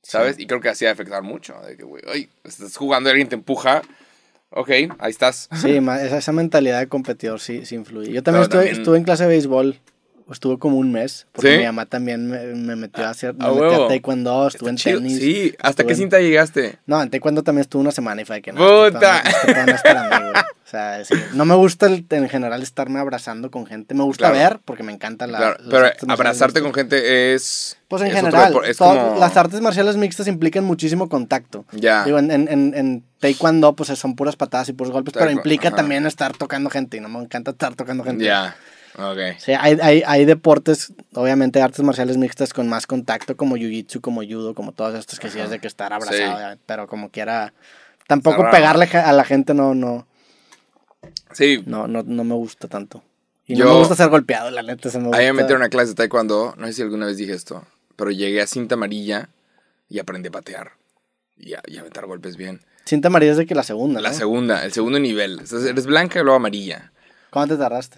¿Sabes? Y creo que así ha afectar mucho. De que, güey, ay, estás jugando y alguien te empuja. Ok, ahí estás. Sí, esa, esa mentalidad de competidor sí, sí influye. Yo también, estuve, también- estuve en clase de béisbol. Estuve como un mes. Porque ¿Sí? mi mamá también me, me metió a hacer. Me a metió a taekwondo, estuve en Chido. tenis. Sí, ¿hasta qué en- cinta llegaste? No, en taekwondo también estuve una semana y fue de que no. ¡Puta! O sea, sí, no me gusta el- en general estarme abrazando con gente. Me gusta Claro. ver porque me encanta la. Claro, pero abrazarte con gente es. Pues en es otro general, depor- es todo- como- las artes marciales mixtas implican muchísimo contacto. Ya. Digo, en, en, en, en taekwondo pues son puras patadas y puros golpes, pero Taekwondo, implica ajá. también estar tocando gente y no me encanta estar tocando gente. Ya. Ok. Sí, hay, hay, hay deportes, obviamente artes marciales mixtas con más contacto, como jiu-jitsu, como judo, como todas estas que sí es de que estar abrazado, Sí. pero como quiera, tampoco pegarle a la gente no, no, Sí, no, no, no me gusta tanto. Y Yo- no me gusta ser golpeado, la neta, se me a gusta. mí me metieron a clase de taekwondo, no sé si alguna vez dije esto, pero llegué a cinta amarilla y aprendí a patear. Y a, y a aventar golpes bien. Cinta amarilla es de que la segunda, ¿no? La segunda, el segundo nivel. O sea, eres blanca y luego amarilla. ¿Cuánto te tardaste?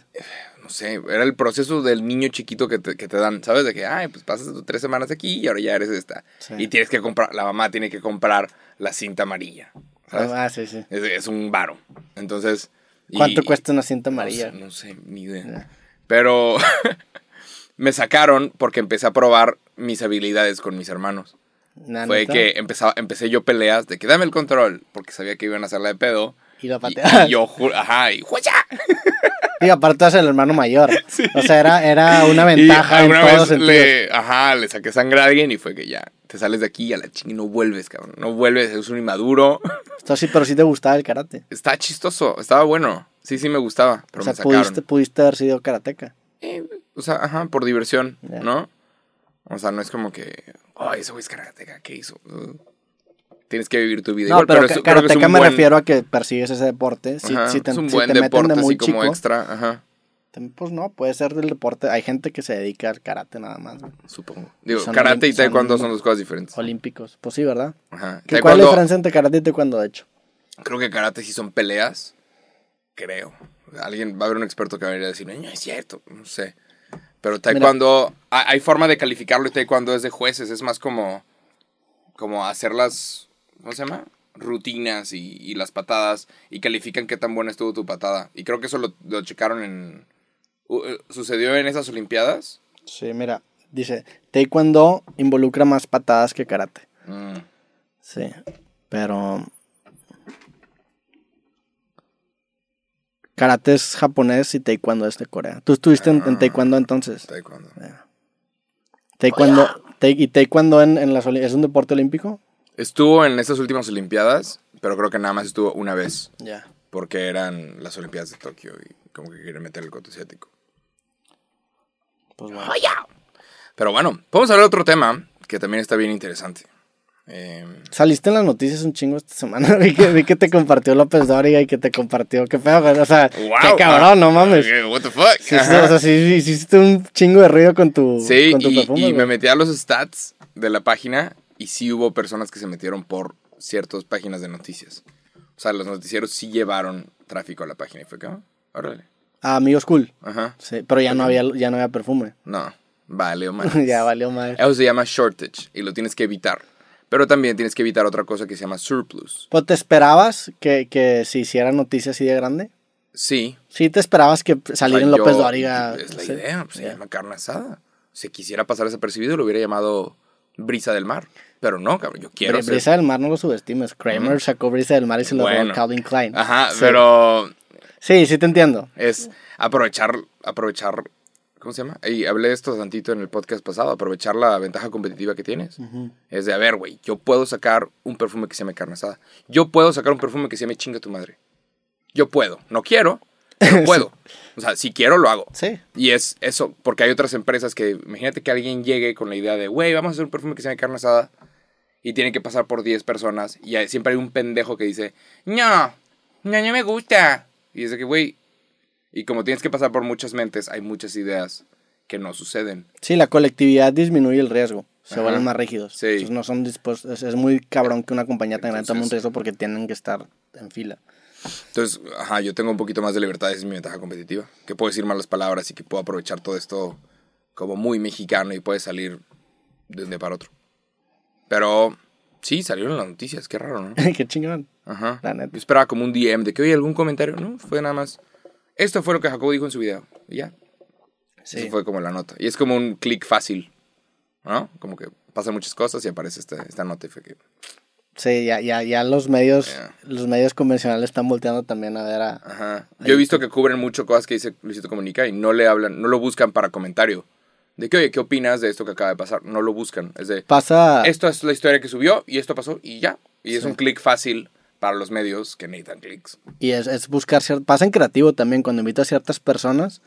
No sé, era el proceso del niño chiquito que te, que te dan, ¿sabes? De que, ay, pues pasas tres semanas aquí y ahora ya eres esta. Sí. Y tienes que comprar, la mamá tiene que comprar la cinta amarilla. ¿sabes? Ah, sí, sí. Es, es un varo. Entonces... y- ¿Cuánto cuesta una cinta no amarilla? sé, No sé, ni idea. Pero me sacaron porque empecé a probar mis habilidades con mis hermanos. ¿Na Fue que empezaba, empecé yo peleas de que dame el control, porque sabía que iban a hacerla de pedo. Y lo Y, pateabas. y yo, ju- ajá, y. Y aparte eres el hermano mayor. O sea, era, era una ventaja y en todos vez le, ajá, le saqué sangre a alguien y fue que ya, te sales de aquí y a la ching y no vuelves, cabrón. No vuelves, eres un inmaduro. Esto sí, pero sí te gustaba el karate. Está chistoso, estaba bueno. Sí, sí me gustaba, pero o sea, me sacaron. pudiste, pudiste haber sido karateca. Eh, o sea, ajá, por diversión. ¿no? O sea, no es como que, oh, ese güey es karateca, ¿qué hizo? Uh, tienes que vivir tu vida No, igual, pero, pero, me refiero a que persigues ese deporte. Si, ajá, si te, es un si buen te meten deporte de muy así como extra, ajá, pues no, puede ser del deporte. Hay gente que se dedica al karate nada más. güey. supongo. Digo, Son karate y son- taekwondo son dos cosas diferentes. Olímpicos. Pues sí, ¿verdad? Ajá. ¿Qué- ¿Cuál es la diferencia entre karate y taekwondo, de hecho? creo que karate sí son peleas, creo. Alguien va a haber un experto que va a venir a decir, no es cierto, no sé. Pero taekwondo, hay, hay forma de calificarlo y taekwondo es de jueces, es más como, como hacer las, ¿cómo se llama? Rutinas y, y las patadas y califican qué tan buena estuvo tu patada. Y creo que eso lo, lo checaron en... eh, ¿Sucedió en esas Olimpiadas? Sí, mira. Dice, taekwondo involucra más patadas que karate. Mm. Sí, pero... Karate es japonés y taekwondo es de Corea. ¿Tú estuviste en, en taekwondo entonces? Taekwondo. Taekwondo, ta- ¿Y taekwondo en, en las, es un deporte olímpico? Estuvo en esas últimas Olimpiadas, pero creo que nada más estuvo una vez. Ya. Porque eran las Olimpiadas de Tokio y como que quieren meter el coto asiático. Pues bueno. Pero bueno, vamos a hablar de otro tema que también está bien interesante. Eh, Saliste en las noticias un chingo esta semana. vi, que, vi que te compartió López Dóriga y que te compartió. Qué feo, güey. O sea, wow, qué cabrón, no mames. ah, What the fuck. Sí, sí, o sea, sí, sí, hiciste un chingo de ruido con tu, Sí, con tu y, perfume. y me metí a los stats de la página y sí hubo personas que se metieron por ciertas páginas de noticias. O sea, los noticieros sí llevaron tráfico a la página y fue que, ah, órale. Ah, amigos cool. Ajá. Sí, pero ya no había, ya no había perfume. No, vale o mal. ya valió madre. Eso se llama shortage y lo tienes que evitar. Pero también tienes que evitar otra cosa que se llama surplus. ¿Pues te esperabas que, que se hiciera noticia así de grande? Sí. Sí, te esperabas que o sea, saliera en López Dóriga. Es la sí. idea, pues, se Ya. llama carne asada. Si quisiera pasar desapercibido, lo hubiera llamado brisa del mar. Pero no, cabrón, yo quiero Bri- ser- Brisa del Mar no lo subestimes. Kramer sacó Brisa del Mar y se lo Bueno. a Calvin Klein. Ajá, Sí. pero Sí, sí te entiendo. es aprovechar, aprovechar, ¿cómo se llama? Y hablé de esto tantito en el podcast pasado, aprovechar la ventaja competitiva que tienes. Es de, a ver, güey, yo puedo sacar un perfume que se llame carne asada. Yo puedo sacar un perfume que se llame chinga tu madre. Yo puedo. No quiero, pero puedo. O sea, si quiero, lo hago. Sí. Y es eso, porque hay otras empresas que, imagínate que alguien llegue con la idea de, güey, vamos a hacer un perfume que se llame carne asada. Y tiene que pasar por 10 personas. Y hay- siempre hay un pendejo que dice, no, no, no me gusta. Y de que, güey, y como tienes que pasar por muchas mentes, hay muchas ideas que no suceden. Sí, la colectividad disminuye el riesgo. Se Ajá. vuelven más rígidos. Sí. Entonces no son dispuestos. Es, muy cabrón que una compañía tan grande tome un riesgo porque tienen que estar en fila. Entonces, ajá, yo tengo un poquito más de libertad, esa es mi ventaja competitiva. Que puedo decir malas palabras y que puedo aprovechar todo esto como muy mexicano y puede salir de un día para otro. Pero sí, salieron las noticias, qué raro, ¿no? Qué chingón. Ajá. La neta. Yo esperaba como un DM de que, oye, algún comentario. No, fue nada más. Esto fue lo que Jacobo dijo en su video. Y ya. Sí. Eso fue como la nota. Y es como un clic fácil. ¿No? Como que pasan muchas cosas y aparece esta, esta nota y fue que. Sí, ya, ya, ya los medios, Yeah. los medios convencionales están volteando también a ver a. Ajá. Yo he visto que cubren mucho cosas que dice Luisito Comunica y no le hablan, no lo buscan para comentario. De que, oye, ¿qué opinas de esto que acaba de pasar? No lo buscan. Es de, Pasa. esto es la historia que subió y esto pasó y ya. Y es un clic fácil para los medios que necesitan clics. Y es, es buscar cier- Pasa en creativo también. Cuando invito a ciertas personas,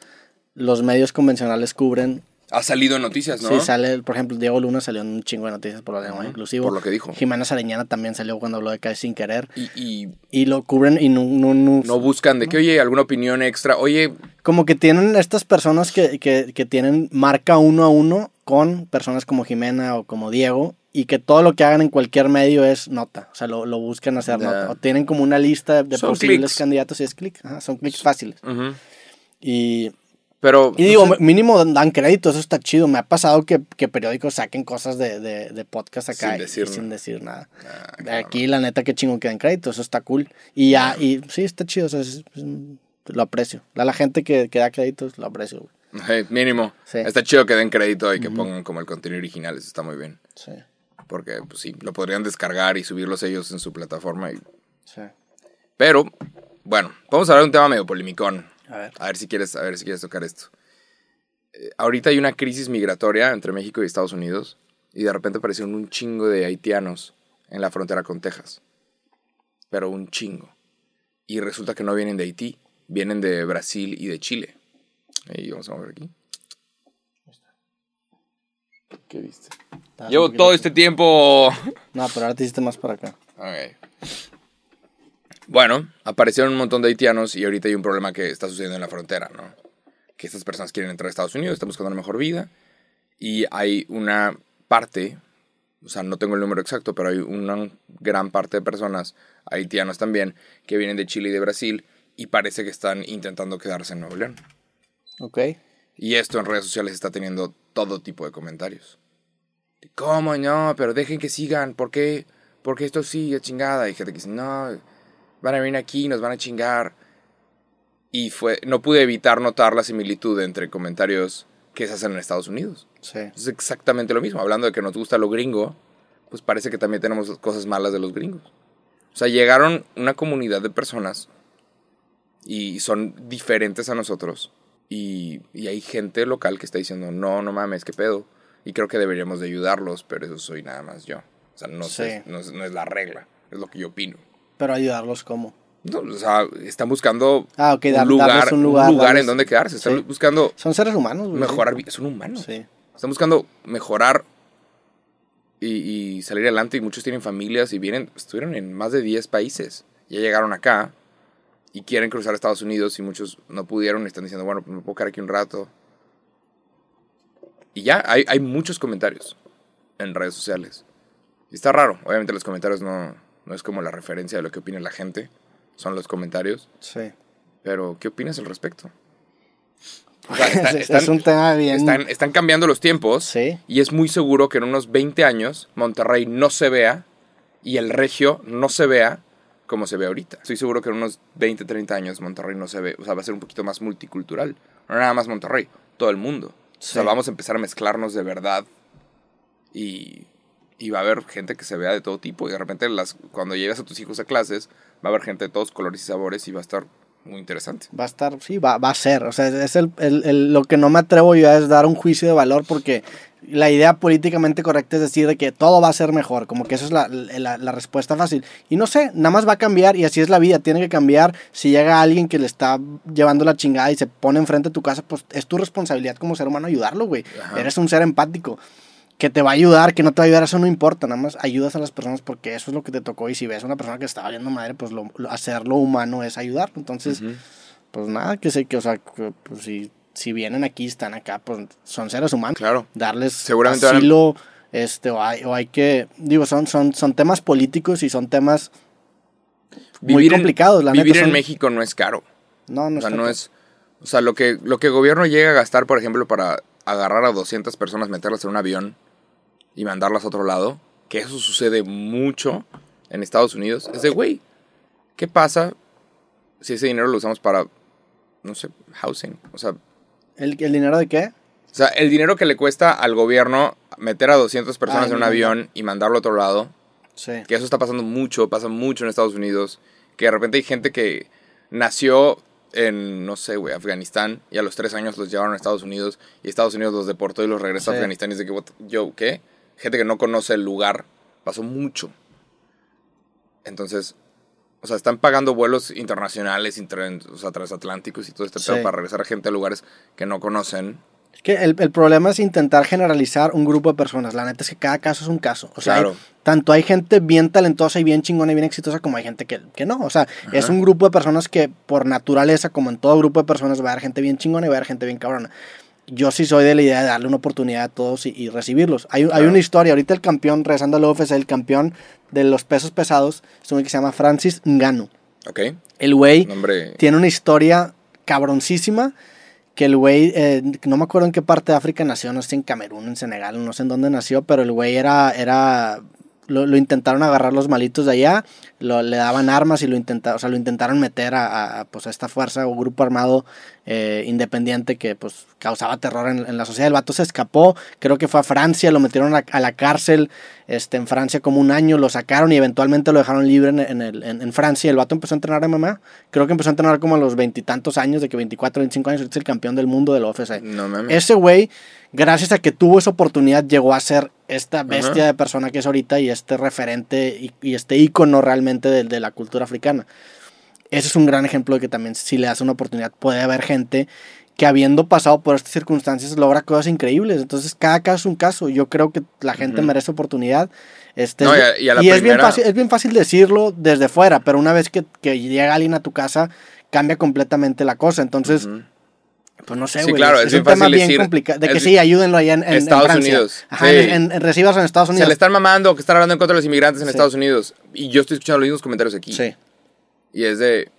los medios convencionales cubren. Ha salido en noticias, ¿no? Sí, sale, por ejemplo, Diego Luna salió en un chingo de noticias por lo de lenguaje inclusivo. Por lo que dijo. Jimena Sariñana también salió cuando habló de Cae sin querer. Y, y Y lo cubren y no, no, no, no buscan de que, oye, alguna opinión extra. Oye, como que tienen estas personas que, que, que tienen marca uno a uno con personas como Jimena o como Diego y que todo lo que hagan en cualquier medio es nota, o sea, lo, lo buscan hacer Ya. nota. O tienen como una lista de Son posibles clics. candidatos y es clic, son clics fáciles. ujú. Y, pero. y no digo, sé, mínimo dan crédito, eso está chido. Me ha pasado que, que periódicos saquen cosas de, de, de podcast acá Sin y decir sin nada. decir nada. ah. Aquí, la neta, que chingo que den crédito, eso está cool. Y ya, y sí, está chido, o sea, es- es- lo aprecio. A la gente que, que da créditos, lo aprecio, güey. Hey, mínimo. Sí. Está chido que den crédito y que pongan como el contenido original. Eso está muy bien. Sí, Porque, pues sí, lo podrían descargar y subirlos ellos en su plataforma. y- sí. Pero, bueno, vamos a hablar de un tema medio polimicón. A ver. A ver si quieres, a ver si quieres tocar esto. Eh, ahorita hay una crisis migratoria entre México y Estados Unidos. Y de repente aparecieron un chingo de haitianos en la frontera con Texas. Pero un chingo. Y resulta que no vienen de Haití, vienen de Brasil y de Chile. Y vamos a ver aquí. ¿Qué viste? Llevo todo este tiempo. No, pero ahora te hiciste más para acá. Ok. Bueno, aparecieron un montón de haitianos y ahorita hay un problema que está sucediendo en la frontera, ¿no? Que estas personas quieren entrar a Estados Unidos, están buscando una mejor vida y hay una parte, o sea, no tengo el número exacto, pero hay una gran parte de personas, haitianos también, que vienen de Chile y de Brasil y parece que están intentando quedarse en Nuevo León. Ok. Y esto en redes sociales está teniendo todo tipo de comentarios. ¿Cómo no? Pero dejen que sigan. ¿Por qué? Porque esto sigue chingada. Y gente que dice, no, van a venir aquí, nos van a chingar. Y fue, no pude evitar notar la similitud entre comentarios que se hacen en Estados Unidos. Sí. Es exactamente lo mismo. Hablando de que nos gusta lo gringo, pues parece que también tenemos cosas malas de los gringos. O sea, llegaron una comunidad de personas y son diferentes a nosotros. Y, y hay gente local que está diciendo, no, no mames, qué pedo. Y creo que deberíamos de ayudarlos, pero eso soy nada más yo. O sea, no, sé, no es la regla, es lo que yo opino. Pero ayudarlos como. No, o sea, están buscando Ah, ok, dar- un lugar, un un lugar, darles- en donde quedarse. Están Sí. buscando Son seres humanos, güey. mejorar, son humanos. Sí. Están buscando mejorar y, y salir adelante. Y muchos tienen familias y vienen, estuvieron en más de 10 países. Ya llegaron acá y quieren cruzar a Estados Unidos y muchos no pudieron y están diciendo, bueno, me puedo quedar aquí un rato. Y ya, hay, hay muchos comentarios en redes sociales. Y está raro. Obviamente los comentarios no, no es como la referencia de lo que opina la gente. Son los comentarios. Sí. Pero, ¿qué opinas al respecto? O sea, está- es, están- es un tema bien. están, están cambiando los tiempos. Sí. Y es muy seguro que en unos 20 años Monterrey no se vea y el regio no se vea como se ve ahorita. Estoy seguro que en unos 20, 30 años Monterrey no se ve, o sea, va a ser un poquito más multicultural. No nada más Monterrey, todo el mundo. O sea, Sí. vamos a empezar a mezclarnos de verdad y, y va a haber gente que se vea de todo tipo. Y de repente las, cuando llegas a tus hijos a clases, va a haber gente de todos colores y sabores y va a estar muy interesante. Va a estar, sí, va, va a ser. O sea, es el, el- el- lo que no me atrevo yo es dar un juicio de valor porque la idea políticamente correcta es decir de que todo va a ser mejor, como que eso es la, la- la respuesta fácil. Y no sé, nada más va a cambiar y así es la vida, tiene que cambiar. Si llega alguien que le está llevando la chingada y se pone enfrente de tu casa, pues es tu responsabilidad como ser humano ayudarlo, güey. Eres un ser empático. Que te va a ayudar, que no te va a ayudar, eso no importa, nada más ayudas a las personas porque eso es lo que te tocó y si ves a una persona que está valiendo madre, pues lo, lo- hacerlo humano es ayudar. Entonces, pues nada, que sé que, o sea, que, pues, si, si vienen aquí, están acá, pues son seres humanos. Claro. Darles Seguramente van asilo, este, o hay, o hay que, digo, son, son, son temas políticos y son temas muy en- complicados, la Vivir neta. en México no es caro. No, no, O sea, no es. O sea, lo que, lo que el gobierno llega a gastar, por ejemplo, para agarrar a 200 personas, meterlas en un avión y mandarlas a otro lado, que eso sucede mucho en Estados Unidos, es de, güey, ¿qué pasa si ese dinero lo usamos para, no sé, housing? O sea, ¿El, ¿El dinero de qué? o sea, el dinero que le cuesta al gobierno meter a 200 personas Ah, en un no, avión y mandarlo a otro lado, Sí. que eso está pasando mucho, pasa mucho en Estados Unidos, que de repente hay gente que nació en, no sé, güey, Afganistán, y a los tres años los llevaron a Estados Unidos, y Estados Unidos los deportó y los regresó a. Afganistán, y de que, yo, ¿qué? Gente que no conoce el lugar, pasó mucho. Entonces, o sea, están pagando vuelos internacionales, inter- o sea, transatlánticos y todo este Sí. pedo para regresar a gente a lugares que no conocen. Es que el, el problema es intentar generalizar un grupo de personas. La neta es que cada caso es un caso. O sea, hay- tanto hay gente bien talentosa y bien chingona y bien exitosa como hay gente que, que no. O sea, es un grupo de personas que por naturaleza, como en todo grupo de personas, va a haber gente bien chingona y va a haber gente bien cabrona. Yo sí soy de la idea de darle una oportunidad a todos y, y recibirlos. Hay, hay una historia, ahorita el campeón, regresando al UFC, el campeón de los pesos pesados, es un que se llama Francis Ngannou. ¿Ok? El güey Nombre. tiene una historia cabroncísima que el güey, eh, no me acuerdo en qué parte de África nació, no sé en Camerún, en Senegal, no sé en dónde nació, pero el güey era, era, lo, lo intentaron agarrar los malitos de allá, lo, le daban armas y lo intentaron, o sea, lo intentaron meter a, a, pues, a esta fuerza o grupo armado eh, independiente que pues causaba terror en, en la sociedad. El vato se escapó, creo que fue a Francia, lo metieron a, a la cárcel este, en Francia como un año, lo sacaron y eventualmente lo dejaron libre en, en, el- en- en Francia. El vato empezó a entrenar MMA, creo que empezó a entrenar como a los veintitantos años, de que 24, 25 años, es el campeón del mundo del UFC. No. Ese güey, gracias a que tuvo esa oportunidad, llegó a ser esta bestia Ajá. de persona que es ahorita y este referente y, y este ícono realmente de, de la cultura africana. Ese es un gran ejemplo de que también si le das una oportunidad puede haber gente que habiendo pasado por estas circunstancias logra cosas increíbles. Entonces cada caso es un caso. Yo creo que la gente merece oportunidad. Este, No, y a- y a la es, bien fácil, es bien fácil decirlo desde fuera, pero una vez que, que llega alguien a tu casa cambia completamente la cosa. Entonces. Pues no sé, Sí, güey. claro, es, es un tema bien decir- complicado. De que sí, ayúdenlo allá en, en- en Estados Francia. Unidos, Ajá, sí. en, en, en recibas en Estados Se Unidos. le están mamando que están hablando en contra de los inmigrantes en Sí. Estados Unidos. Y yo estoy escuchando los mismos comentarios aquí. Sí. Y es de.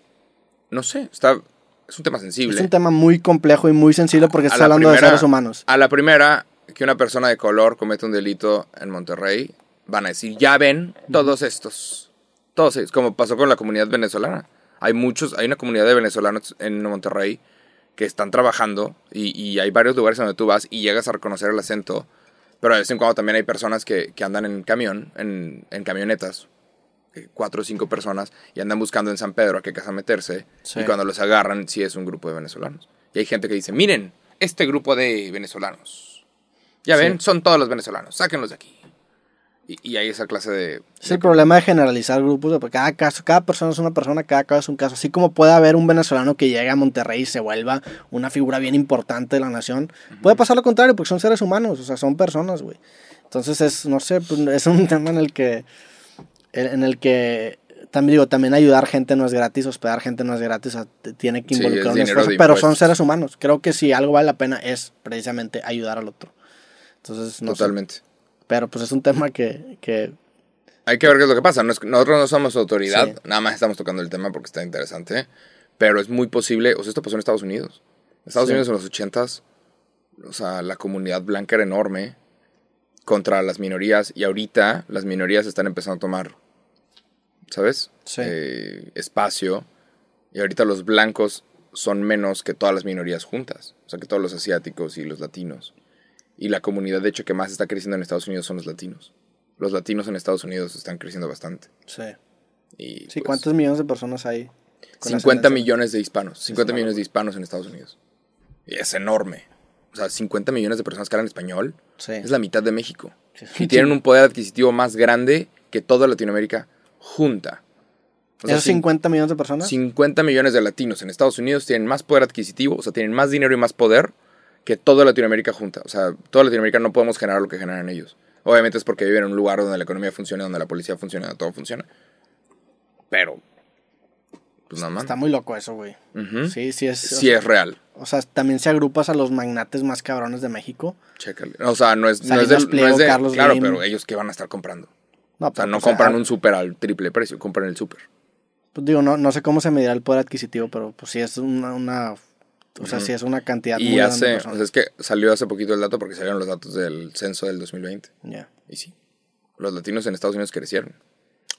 No sé, está. Es un tema sensible. Es un tema muy complejo y muy sensible porque la hablando de primera- seres humanos. A la primera, que una persona de color comete un delito en Monterrey, van a decir, ya ven, todos estos. Todos ellos, como pasó con la comunidad venezolana. Hay muchos, hay una comunidad de venezolanos en Monterrey que están trabajando y, y hay varios lugares donde tú vas y llegas a reconocer el acento. Pero de vez en cuando también hay personas que, que andan en camión, en, en camionetas, eh, cuatro o cinco personas, y andan buscando en San Pedro a qué casa meterse. Sí. Y cuando los agarran, sí es un grupo de venezolanos. Y hay gente que dice, miren, este grupo de venezolanos. Ya Sí. ven, son todos los venezolanos, sáquenlos de aquí. Y, y hay esa clase de... Es el problema de generalizar grupos, porque cada caso, cada persona es una persona, cada caso es un caso. Así como puede haber un venezolano que llegue a Monterrey y se vuelva una figura bien importante de la nación, puede pasar lo contrario, porque son seres humanos, o sea, son personas, güey. Entonces es, no sé, pues, es un tema en el que, en el que, también digo, también ayudar gente no es gratis, hospedar gente no es gratis, o sea, te- tiene que Sí, involucrar es un esfuerzo, pero son seres humanos. Creo que si algo vale la pena es precisamente ayudar al otro. Entonces, no sé. Pero pues es un tema que, que Hay que ver qué es lo que pasa. Nosotros no somos autoridad, Sí. nada más estamos tocando el tema porque está interesante. Pero es muy posible, o sea, esto pasó en Estados Unidos. Estados Sí. Unidos en los ochentas, o sea, la comunidad blanca era enorme contra las minorías y ahorita las minorías están empezando a tomar, ¿sabes? Sí. Eh, espacio y ahorita los blancos son menos que todas las minorías juntas, o sea, que todos los asiáticos y los latinos. Y la comunidad, de hecho, que más está creciendo en Estados Unidos son los latinos. Los latinos en Estados Unidos están creciendo bastante. sí. Y, Sí, pues, ¿cuántos millones de personas hay? con 50 ascendencia? millones de hispanos. 50 una millones de hispanos en Estados Unidos. Y es enorme. O sea, 50 millones de personas que hablan español Sí. es la mitad de México. Sí. Y tienen un poder adquisitivo más grande que toda Latinoamérica junta. O sea, ¿Esos cin- 50 millones de personas? 50 millones de latinos en Estados Unidos tienen más poder adquisitivo, o sea, tienen más dinero y más poder que toda Latinoamérica junta. O sea, toda Latinoamérica no podemos generar lo que generan ellos. Obviamente es porque viven en un lugar donde la economía funciona, donde la policía funciona, donde todo funciona. Pero, pues nada más. Está muy loco eso, güey. Sí, sí es. Sí es real. O sea, también se agrupas a los magnates más cabrones de México. Chécale. O sea, no es, no no Pliego, es de... Carlos claro, Slim. pero ellos qué van a estar comprando. No, O sea, no compran ah, un súper al triple precio, compran el súper. Pues digo, no, no sé cómo se medirá el poder adquisitivo, pero pues sí es una. una o sea, Ujú. sí es una cantidad muy Y grande de hace, o sea, es que salió hace poquito el dato porque salieron los datos del censo del 2020. Ya. Y sí, los latinos en Estados Unidos crecieron.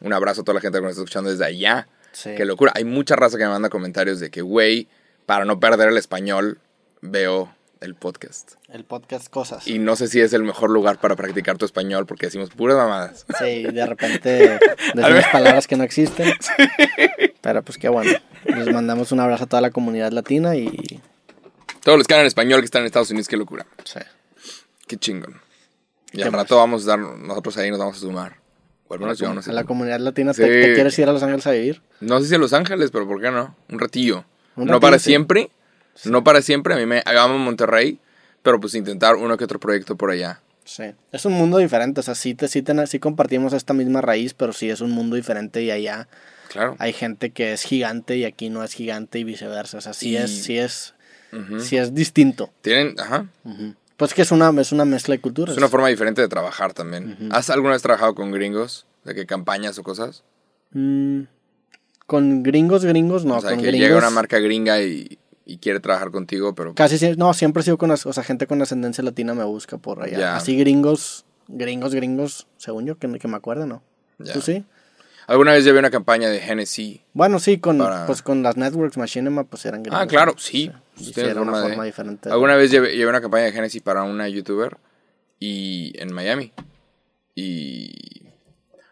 Un abrazo a toda la gente que nos está escuchando desde allá. Sí. Qué locura. Hay mucha raza que me manda comentarios de que, güey, para no perder el español, veo el podcast. El podcast Cosas. Y no sé si es el mejor lugar para practicar tu español porque decimos puras mamadas. Sí, de repente decimos palabras que no existen. Pero pues qué bueno. Les mandamos un abrazo a toda la comunidad latina y. Todos los que hablan español que están en Estados Unidos, qué locura. Sí. Qué chingón. Y ¿Qué al rato vamos a dar, nosotros ahí nos vamos a sumar. O al menos yo no sé. A la comunidad latina, Sí. ¿te, te quieres ir a Los Ángeles a vivir? No sé si a Los Ángeles, pero ¿por qué no? Un ratillo. Un no ratillo, para sí. siempre. No para siempre. A mí me amo Monterrey. Pero pues intentar uno que otro proyecto por allá. Sí. Es un mundo diferente, o sea, sí, te, sí, ten- sí compartimos esta misma raíz, pero sí es un mundo diferente y allá Claro. hay gente que es gigante y aquí no es gigante y viceversa. O sea, sí Y- es, sí es, sí es distinto. Tienen, ajá. Pues que es una, es una mezcla de culturas. Es una forma diferente de trabajar también. ¿Has alguna vez trabajado con gringos? ¿De que campañas o cosas? Mm, con gringos, gringos, no, o sea, con que gringos. llega una marca gringa y, y quiere trabajar contigo, pero... Casi siempre, no, siempre he sido con, o sea, gente con ascendencia latina me busca por allá. Así gringos, gringos, gringos, según yo, que, que me acuerdo, ¿no? ¿Tú sí? Alguna vez llevé una campaña de Hennessy. Bueno, sí, con, Para- pues con las networks Machinima, pues eran gringos. Ah, claro, sí. Y Pues sí, tienes era una forma de- diferente. Alguna vez llevé, llevé una campaña de Hennessy para una youtuber y en Miami. Y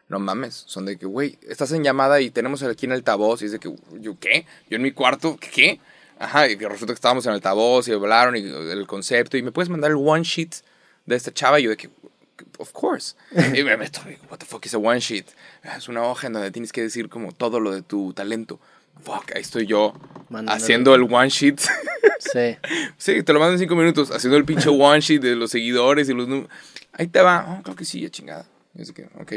no mames, son de que, güey, estás en llamada y tenemos aquí en altavoz y es de que, ¿yo qué? ¿Yo en mi cuarto? ¿Qué? Ajá, y que resulta que estábamos en altavoz y hablaron y el concepto y me puedes mandar el one sheet de esta chava y yo de que, of course. Y me meto, what the fuck is a one sheet? "Ah, Es una hoja en donde tienes que decir como todo lo de tu talento. Fuck, ahí estoy yo Mandándole- haciendo el one sheet. Sí. Sí, te lo mando en cinco minutos, haciendo el pinche one sheet de los seguidores y los números. Ahí te va. Oh, creo que sí, ya chingada. De que, ok.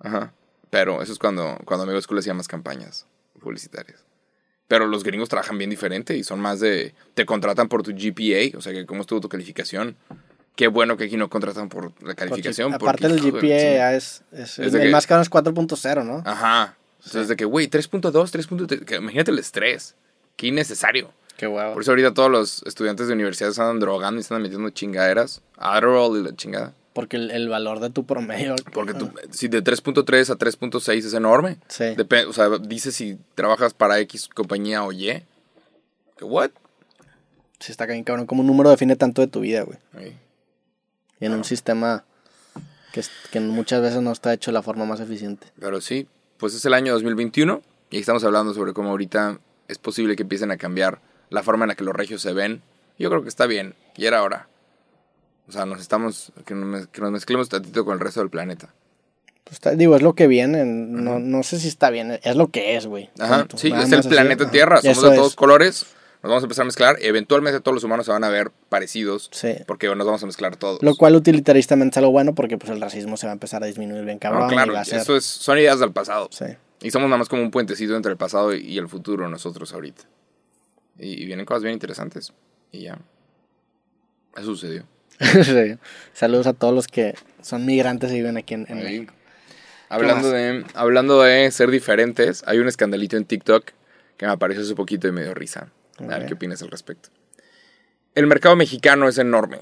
Ajá. Pero eso es cuando, cuando Amigo School hacía más campañas publicitarias. Pero los gringos trabajan bien diferente y son más de. Te contratan por tu GPA, o sea, que cómo estuvo tu calificación. Qué bueno que aquí no contratan por la calificación. Porque, aparte de GPA es, es, Es el que- más caro es 4.0, ¿no? Ajá. Entonces, de que, güey, 3.2, 3.3. que Imagínate el estrés. Qué innecesario. Qué huevo. Por eso ahorita todos los estudiantes de universidad se andan drogando y andan metiendo chingaderas. Adderall y la chingada. Porque el, el valor de tu promedio. Porque tú, si de 3.3 a 3.6 es enorme. Sí. Depe- o sea, dice si trabajas para X compañía o Y. ¿Qué what? Sí, está bien cabrón. Como un número define tanto de tu vida, güey. Ahí. Y en un sistema que, que muchas veces no está hecho de la forma más eficiente. Pero sí, pues es el año 2021 y estamos hablando sobre cómo ahorita es posible que empiecen a cambiar la forma en la que los regios se ven. Yo creo que está bien, y era hora. O sea, nos estamos, que nos, que nos mezclemos tantito con el resto del planeta. Pues digo, es lo que viene. No, no sé si está bien. Es lo que es, güey. Ajá, sí, es el así. planeta Ajá. Tierra, somos Eso de todos es. colores, nos vamos a empezar a mezclar, eventualmente todos los humanos se van a ver parecidos, Sí. porque nos vamos a mezclar todos. Lo cual utilitaristamente es algo bueno porque pues el racismo se va a empezar a disminuir bien No, cabrón. y claro, va a ser- eso es, son ideas del pasado. Sí. Y somos nada más como un puentecito entre el pasado y el futuro nosotros ahorita. Y, y vienen cosas bien interesantes. Y ya. Eso sucedió. Saludos a todos los que son migrantes y viven aquí en. México. Hablando de, hablando de ser diferentes, hay un escandalito en TikTok que me apareció hace poquito y me dio risa. A ver Ok. qué opinas al respecto. El mercado mexicano es enorme.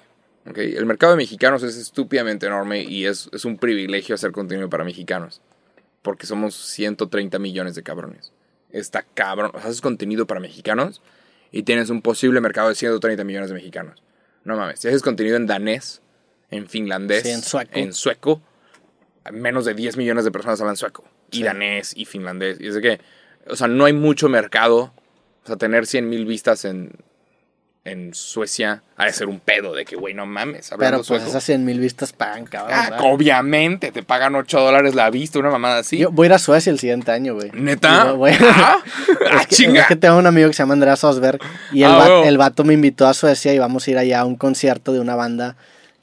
¿ok? El mercado de mexicanos es estúpidamente enorme y es, es un privilegio hacer contenido para mexicanos. Porque somos 130 millones de cabrones. Está cabrón. Haces contenido para mexicanos y tienes un posible mercado de 130 millones de mexicanos. No mames. Si haces contenido en danés, en finlandés, Sí, en sueco. en sueco, menos de 10 millones de personas hablan sueco. Y Sí. danés y finlandés. Y es de que, o sea, no hay mucho mercado. O sea, tener 100 mil vistas en, en Suecia ha de ser un pedo de que, güey, no mames. Pero pues sueco. esas 100 mil vistas pagan, cabrón. Ah, ¿verdad? obviamente, te pagan 8 dólares la vista, una mamada así. Yo voy a ir a Suecia el siguiente año, güey. ¿Neta? Yo Ah, ah, es, que, es que tengo un amigo que se llama Andreas Osberg y el, Ah, va- huevo. el vato me invitó a Suecia y vamos a ir allá a un concierto de una banda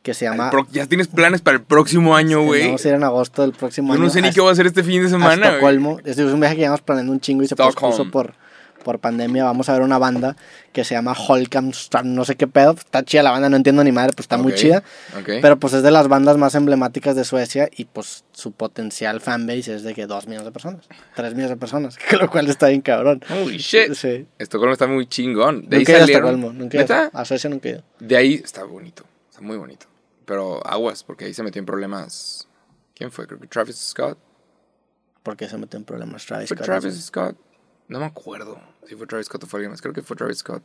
que se llama... ya tienes planes para el próximo año, eh, güey. Vamos a ir en agosto del próximo Yo año. no sé ni qué voy a hacer este fin de semana. Estocolmo. Es un viaje que llevamos planeando un chingo y se pospuso por, por pandemia. Vamos a ver una banda que se llama Holkamstrand, no sé qué pedo. Está chida la banda, no entiendo ni madre, pues está muy Ok, chida. ok. Pero pues es de las bandas más emblemáticas de Suecia y pues su potencial fanbase es de que 2 millones de personas, 3 millones de personas, lo cual está bien cabrón. Holy shit. Sí. Estocolmo está muy chingón. De ahí Nunca he ido a salieron. Estocolmo, nunca. A Suecia nunca he ido. De ahí está bonito. Está muy bonito. Pero aguas, porque ahí se metió en problemas. ¿Quién fue? Creo que Travis Scott. Porque se metió en problemas Travis ¿Fue Scott. Travis Scott? No me acuerdo si fue Travis Scott o fue alguien más. Creo que fue Travis Scott.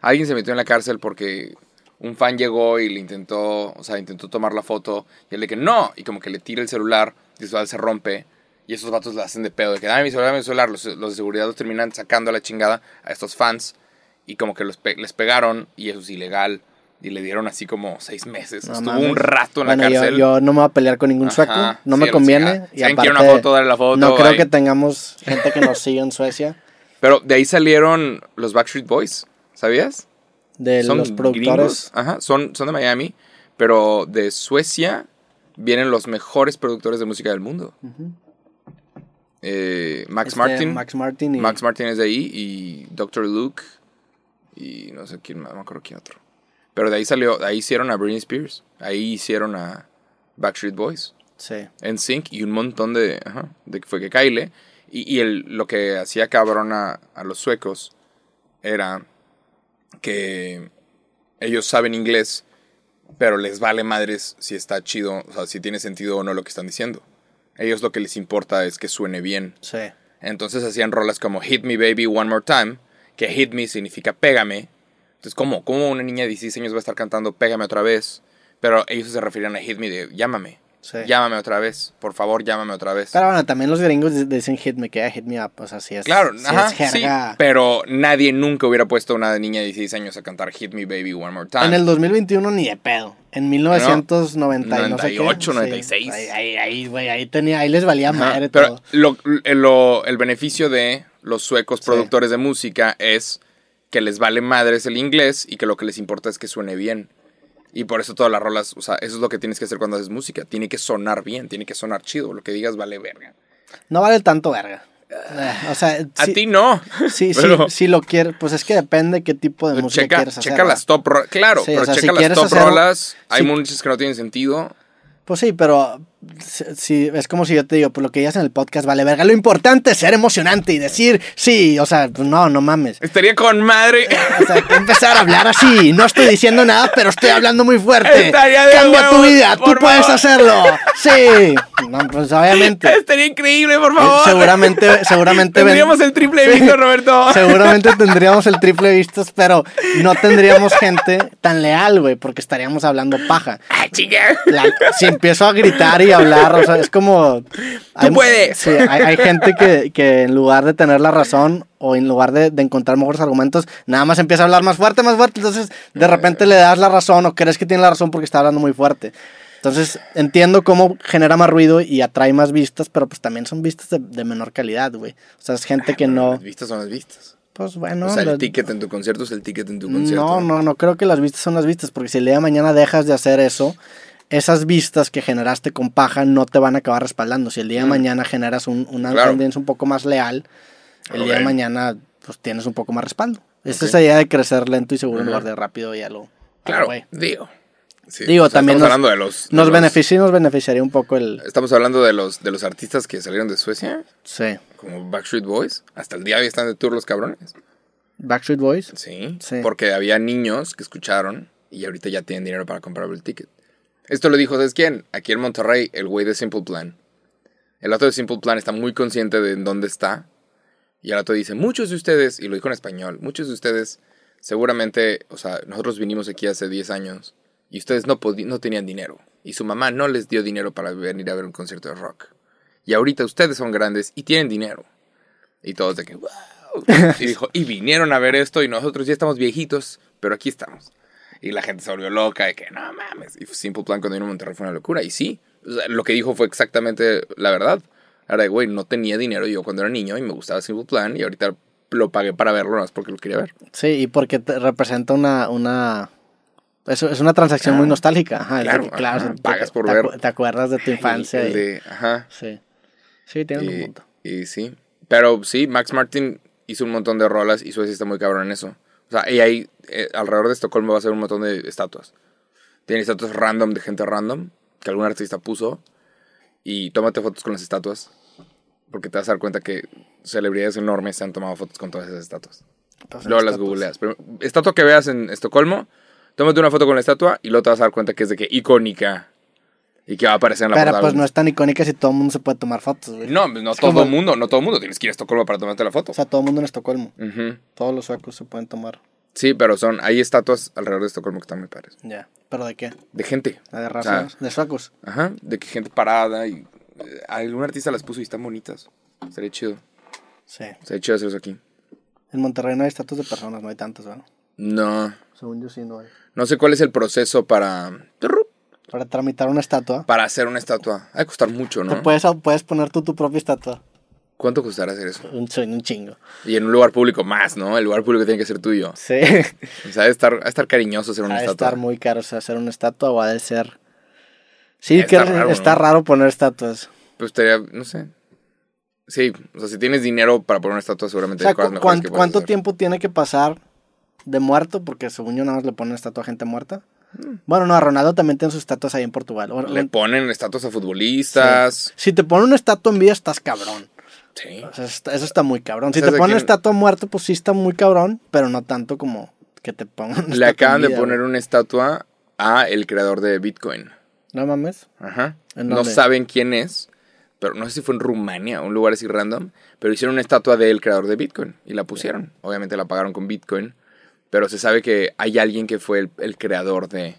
Alguien se metió en la cárcel porque un fan llegó y le intentó, o sea, intentó tomar la foto y él le que no, y como que le tira el celular y su celular se rompe y esos vatos le hacen de pedo de que dame mi celular, dame mi celular. Los, los de seguridad los terminan sacando a la chingada a estos fans y como que los pe- les pegaron y eso es ilegal. Y le dieron así como seis meses. No Estuvo mames. un rato en Bueno, la yo, cárcel. yo no me voy a pelear con ningún Ajá, sueco. No sí, me conviene. Y aparte, una foto, dale la foto, no creo ahí. que tengamos gente que nos siga en Suecia. Pero de ahí salieron los Backstreet Boys, ¿sabías? De son los productores. gringos, ajá, son, son de Miami, pero de Suecia vienen los mejores productores de música del mundo. Eh, Max Este, Martin. Max Martin y Max Martin es de ahí y Dr. Luke y no sé quién más, no me acuerdo quién otro. Pero de ahí salió, de ahí hicieron a Britney Spears, ahí hicieron a Backstreet Boys, Sí. NSYNC y un montón de, ajá, de que fue que Kyle y, y el, lo que hacía cabrón a, a los suecos era que ellos saben inglés, pero les vale madres si está chido, o sea, si tiene sentido o no lo que están diciendo. Ellos lo que les importa es que suene bien. Sí. Entonces hacían rolas como Hit Me Baby One More Time, que Hit Me significa pégame. Entonces, ¿cómo? ¿Cómo una niña de 16 años va a estar cantando pégame otra vez? Pero ellos se referían a Hit Me de llámame. Sí. Llámame otra vez. Por favor, llámame otra vez. Pero bueno, también los gringos di- dicen hit me, que hit me up. O sea, sí es. Claro, sí ajá, es jerga. sí, pero nadie nunca hubiera puesto a una niña de 16 años a cantar Hit Me Baby One More Time. En el 2021 ni de pedo. En 1990 y no sé qué. 98, Sí. 96. Ahí, ahí, güey, ahí tenía, ahí les valía Ajá, madre pero todo. lo- el, lo- el beneficio de los suecos productores de música es que les vale madres el inglés y que lo que les importa es que suene bien. Y por eso todas las rolas, o sea, eso es lo que tienes que hacer cuando haces música. Tiene que sonar bien, tiene que sonar chido. Lo que digas vale verga. No vale tanto verga. Eh, o sea, A sí- ti no. Sí, sí, si lo quieres, pues es que depende qué tipo de música checa, quieres hacer. checa ¿verdad? las top rolas. Claro, Sí, pero o sea, si checa las top rolas. Hay sí. muchas que no tienen sentido. Pues sí, pero si, es como si yo te digo, pues lo que digas en el podcast vale verga. Lo importante es ser emocionante y decir sí, o sea, pues no, no mames. Estaría con madre. O sea, hay que empezar a hablar así. No estoy diciendo nada, pero estoy hablando muy fuerte. Estaría de Cambia tu huevos, vida, tú por puedes hacerlo. Sí. No, pues obviamente. Estaría increíble, por Eh, favor. Seguramente, seguramente. ven- Tendríamos el triple Sí. visto, Roberto. Seguramente tendríamos el triple de vistas, pero no tendríamos gente tan leal, güey, porque estaríamos hablando paja. Ah, chinga. La- si empiezo a gritar y hablar, o sea, es como... hay- puedes. Sí, hay, hay gente que, que en lugar de tener la razón o en lugar de, de encontrar mejores argumentos, nada más empieza a hablar más fuerte, más fuerte, entonces de repente le das la razón o crees que tiene la razón porque está hablando muy fuerte. Entonces entiendo cómo genera más ruido y atrae más vistas, pero pues también son vistas de, de menor calidad, güey. O sea, es gente que no... Las vistas son las vistas. Pues bueno... o sea, lo- el ticket en tu concierto es el ticket en tu concierto. no, no, no creo que las vistas son las vistas, porque si el día de mañana dejas de hacer eso, esas vistas que generaste con paja no te van a acabar respaldando. Si el día de mañana generas un, una Claro. tendencia un poco más leal, el día de mañana pues tienes un poco más respaldo. Esa es la idea de crecer lento y seguro en Ujú. lugar de rápido ya lo... Claro, digo. Sí, Digo, también estamos nos- hablando de los... de Nos los- beneficia y nos beneficiaría un poco el... Estamos hablando de los, de los artistas que salieron de Suecia, Sí. como Backstreet Boys. Hasta el día de hoy están de tour los cabrones. Backstreet Boys. Sí, Sí. Porque había niños que escucharon y ahorita ya tienen dinero para comprar el ticket. Esto lo dijo, ¿sabes quién? Aquí en Monterrey, el güey de Simple Plan. El otro de Simple Plan está muy consciente de en dónde está. Y el otro dice, muchos de ustedes, y lo dijo en español, muchos de ustedes seguramente, o sea, nosotros vinimos aquí hace 10 años y ustedes no, no tenían dinero. Y su mamá no les dio dinero para venir a ver un concierto de rock. Y ahorita ustedes son grandes y tienen dinero. Y todos de que, wow. Y dijo, y vinieron a ver esto y nosotros ya estamos viejitos, pero aquí estamos. Y la gente se volvió loca de que, no mames. Y Simple Plan cuando vino a Monterrey fue una locura. Y sí, o sea, lo que dijo fue exactamente la verdad. De, güey, no tenía dinero yo cuando era niño y me gustaba Simple Plan y ahorita lo pagué para verlo, nada más porque lo quería ver. Sí, y porque te representa una... una... Eso es una transacción muy nostálgica. Ajá, es claro, claro, ajá, te- pagas por te, ver. Te acuerdas de tu infancia. Y- de- ajá. Sí. Sí, tienes un Y, punto. y sí. Pero sí, Max Martin hizo un montón de rolas y Suecia está muy cabrón en eso. O sea, y ahí, eh, alrededor de Estocolmo va a ser un montón de estatuas. Tiene estatuas random de gente random que algún artista puso. Y tómate fotos con las estatuas. Porque te vas a dar cuenta que celebridades enormes se han tomado fotos con todas esas estatuas. Luego las googleas. Pero estatua que veas en Estocolmo, tómate una foto con la estatua y luego te vas a dar cuenta que es de que icónica. Y que va a aparecer en la Pero portada. pues no es tan icónica si todo el mundo se puede tomar fotos, güey. No, no Es todo como- el mundo, no todo el mundo tienes que ir a Estocolmo para tomarte la foto. O sea, todo el mundo en Estocolmo. Ujú. Todos los suecos se pueden tomar. Sí, pero son, hay estatuas alrededor de Estocolmo que están muy padres. Ya. ¿Pero de qué? De gente. ¿De razas? ¿De suecos? Ajá, de que gente parada y eh, algún artista las puso y están bonitas. Sería chido. Sí. Sería chido hacer eso aquí. En Monterrey no hay estatuas de personas, no hay tantas, ¿verdad? No. Según yo sí no hay. No sé cuál es el proceso para. Para tramitar una estatua. Para hacer una estatua. Ha de costar mucho, Te ¿no? puedes, puedes poner tú tu propia estatua. ¿Cuánto costará hacer eso? Un, un chingo. Y en un lugar público más, ¿no? El lugar público tiene que ser tuyo. Sí. O sea, ha de estar, ha de estar cariñoso hacer una Ha de estatua. estar muy caro, o sea, hacer una estatua o ha de ser... Sí, Está que raro, está ¿no? raro poner estatuas. Pues estaría, no sé. Sí, o sea, si tienes dinero para poner una estatua, O seguramente sea, cosas ¿cu- mejores cuán- que puedes ¿cuánto hacer. tiempo tiene que pasar de muerto? Porque según yo nada más le ponen estatua a gente muerta. Bueno, no, a Ronaldo también tiene sus estatuas ahí en Portugal. Le ponen estatuas a futbolistas. Si te ponen una estatua en vida, estás cabrón. Sí. O sea, eso está muy cabrón. Si ¿Sabes te ponen quién? estatua muerto, pues sí está muy cabrón, pero no tanto como que te pongan. Le acaban de poner güey. una estatua a el creador de Bitcoin. No mames. Ajá. ¿En No saben quién es, pero no sé si fue en Rumania, un lugar así random, pero hicieron una estatua del creador de Bitcoin y la pusieron. Obviamente la pagaron con Bitcoin, pero se sabe que hay alguien que fue el, el creador de...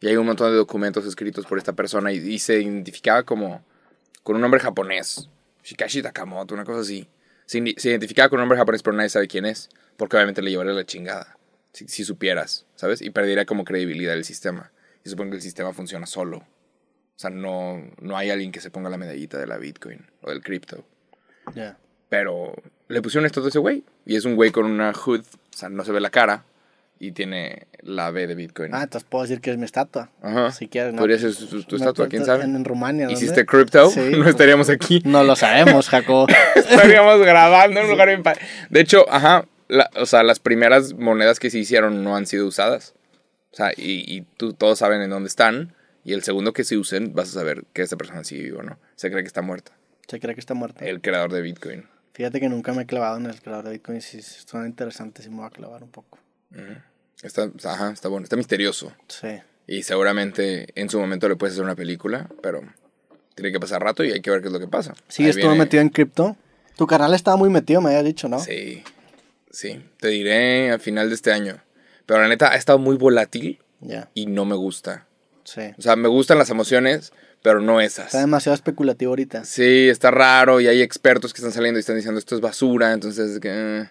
Y hay un montón de documentos escritos por esta persona y, y se identificaba como con un nombre japonés. Shikashi Takamoto, una cosa así. Se, se identificaba con un nombre japonés, pero nadie sabe quién es, porque obviamente le llevaría la chingada, si, si supieras, ¿sabes? Y perdería como credibilidad el sistema. Y supongo que el sistema funciona solo. O sea, no, no hay alguien que se ponga la medallita de la Bitcoin o del cripto. Ya. Pero le pusieron esto de ese güey. Y es un güey con una hood. O sea, no se ve la cara. Y tiene la B de Bitcoin. Ah, entonces puedo decir que es mi estatua. Ajá. Si quieres, ¿no? Podría ser tu estatua, quién sabe. En, en Rumania. ¿dónde? ¿Hiciste crypto? Sí. No estaríamos aquí. No lo sabemos, Jacob. Estaríamos grabando en un lugar bien De hecho, ajá. la- o sea, las primeras monedas que se hicieron no han sido usadas. O sea, y, y tú, todos saben en dónde están. Y el segundo que se usen, vas a saber que esta persona sigue viva, ¿no? Se cree que está muerta. Se cree que está muerto. El creador de Bitcoin. Fíjate que nunca me he clavado en el creador de Bitcoin. Si suena interesante, sí me voy a clavar un poco. Está, ajá, está bueno, está misterioso. Sí. Y seguramente en su momento le puedes hacer una película, pero tiene que pasar rato y hay que ver qué es lo que pasa. Sí, Ahí estuvo viene- metido en cripto. Tu canal estaba muy metido, me había dicho, ¿no? Sí, sí, te diré a final de este año. Pero la neta ha estado muy volátil Ya, y no me gusta. sí. O sea, me gustan las emociones, pero no esas. Está demasiado especulativo ahorita. Sí, está raro y hay expertos que están saliendo y están diciendo esto es basura, entonces que eh,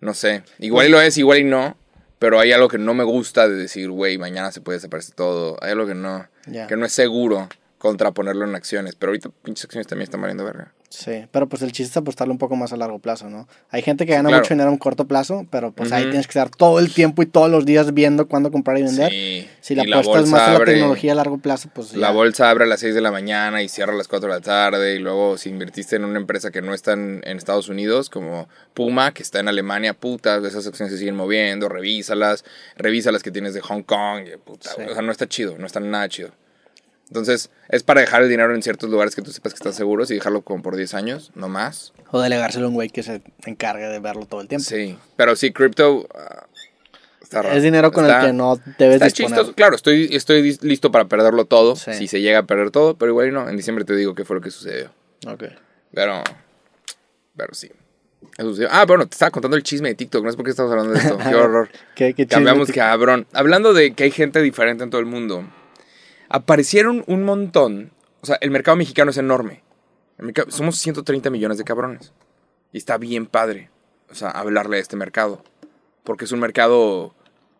no sé. Igual y lo es, igual y no, pero hay algo que no me gusta de decir, güey, mañana se puede desaparecer todo. Hay algo que no, que no es seguro contra ponerlo en acciones, pero ahorita pinches acciones también están valiendo verga. Sí, pero pues el chiste es apostarle un poco más a largo plazo, ¿no? Hay gente que gana claro. mucho dinero a un corto plazo, pero pues ahí Ujú. tienes que estar todo el tiempo y todos los días viendo cuándo comprar y vender. Sí. Si la apuestas más a la abre- tecnología a largo plazo, pues La ya. bolsa abre a las 6 de la mañana y cierra a las 4 de la tarde. Y luego, si invertiste en una empresa que no está en, en Estados Unidos, como Puma, que está en Alemania, puta, esas acciones se siguen moviendo, revísalas. Revisa las que tienes de Hong Kong. puta, Sí. O sea, no está chido, no está nada chido. Entonces, es para dejar el dinero en ciertos lugares que tú sepas que están seguros y dejarlo como por 10 años, no más. O delegárselo a un güey que se encargue de verlo todo el tiempo. Sí, pero sí, cripto. ah, está raro. Es dinero con Está- el que no debes Está disponer. chistoso. Claro, estoy, estoy listo para perderlo todo. Sí. Si se llega a perder todo, pero igual no. En diciembre te digo qué fue lo que sucedió. Ok. Pero. Pero sí. Eso. Ah, bueno, te estaba contando el chisme de TikTok. No sé por qué estamos hablando de esto. Qué horror. ¿Qué, qué Cambiamos cabrón. Hablando de que hay gente diferente en todo el mundo. Aparecieron un montón. O sea, el mercado mexicano es enorme. Mercado- somos 130 millones de cabrones. Y está bien padre. O sea, hablarle a este mercado. Porque es un mercado.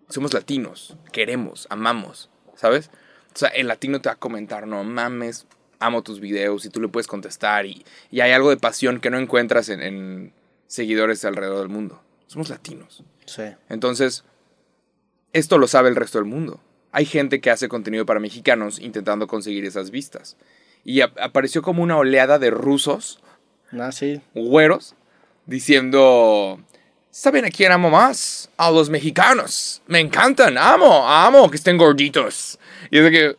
Somos latinos. Queremos, amamos. ¿Sabes? O sea, el latino te va a comentar, no mames, amo tus videos y tú le puedes contestar. Y, y hay algo de pasión que no encuentras en, en seguidores alrededor del mundo. Somos latinos. Sí. Entonces, esto lo sabe el resto del mundo. Hay gente que hace contenido para mexicanos intentando conseguir esas vistas. Y ap- apareció como una oleada de rusos, Ah, sí. güeros, diciendo, ¿saben a quién amo más? A los mexicanos. Me encantan, amo, amo que estén gorditos. Y es de que,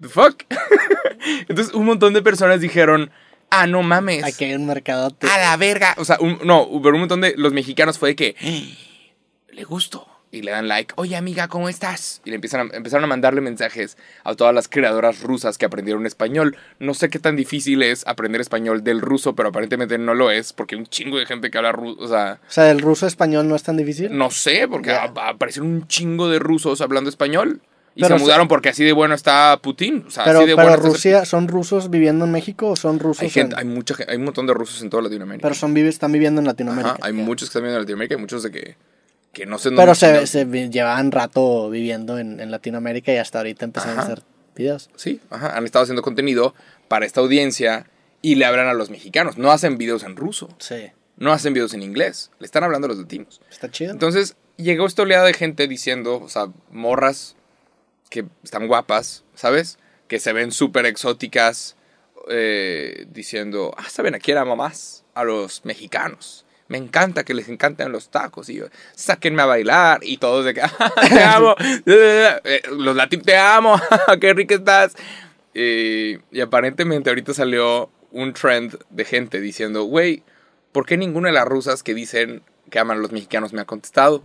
¿the fuck? Entonces un montón de personas dijeron, ah, no mames. Aquí hay un mercado. A la verga. O sea, un- no, pero un montón de los mexicanos fue de que "Ah, le gusto. Y le dan like, oye amiga, ¿cómo estás? Y le empiezan a, empezaron a mandarle mensajes a todas las creadoras rusas que aprendieron español. No sé qué tan difícil es aprender español del ruso, pero aparentemente no lo es, porque un chingo de gente que habla ruso. O sea, O sea, el ruso español no es tan difícil. no sé, porque Ya. a- aparecieron un chingo de rusos hablando español. Y Pero se mudaron porque así de bueno está Putin. O sea, pero así de pero bueno está- Rusia, ¿son rusos viviendo en México o son rusos Hay, gente, en- hay, mucha, hay un montón de rusos en toda Latinoamérica. Pero son, están viviendo en Latinoamérica. Ajá, hay Ya. muchos que están viviendo en Latinoamérica y muchos de que que no sé Pero se, se llevaban rato viviendo en, en Latinoamérica y hasta ahorita empezaron a hacer videos. Sí, ajá, han estado haciendo contenido para esta audiencia y le hablan a los mexicanos. No hacen videos en ruso, Sí. no hacen videos en inglés, le están hablando a los latinos. Está chido. Entonces llegó esta oleada de gente diciendo, o sea, morras que están guapas, ¿sabes? Que se ven súper exóticas, eh, diciendo, ah, ¿saben a quién amo más? A los mexicanos. Me encanta que les encanten los tacos. Y yo, sáquenme a bailar. Y todos de que, "Ah, te amo. Eh, los latinos, te amo. Qué rica estás. Eh, y aparentemente ahorita salió un trend de gente diciendo, güey, ¿por qué ninguna de las rusas que dicen que aman a los mexicanos me ha contestado?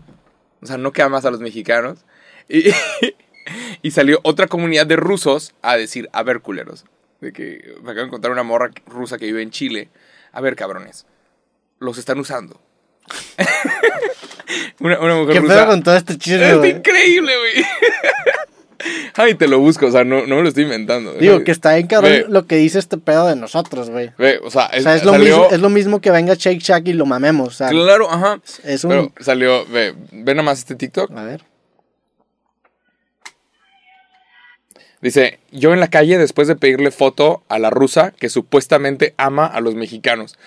O sea, no que amas a los mexicanos. Y, y salió otra comunidad de rusos a decir, a ver, culeros. De que me acabo de encontrar una morra rusa que vive en Chile. A ver, cabrones. Los están usando. una, una mujer ¿Qué rusa. pedo con todo este chisme, Es increíble, güey. Ay, te lo busco, o sea, no, no me lo estoy inventando. Digo, que está bien cabrón Ve. lo que dice este pedo de nosotros, güey. Ve, o sea, es, O sea, es lo, salió- mismo, es lo mismo que venga Shake Shack y lo mamemos. O sea, Claro, ajá. es un... Pero salió, ve, ve nada más este TikTok. A ver. Dice, yo en la calle después de pedirle foto a la rusa que supuestamente ama a los mexicanos.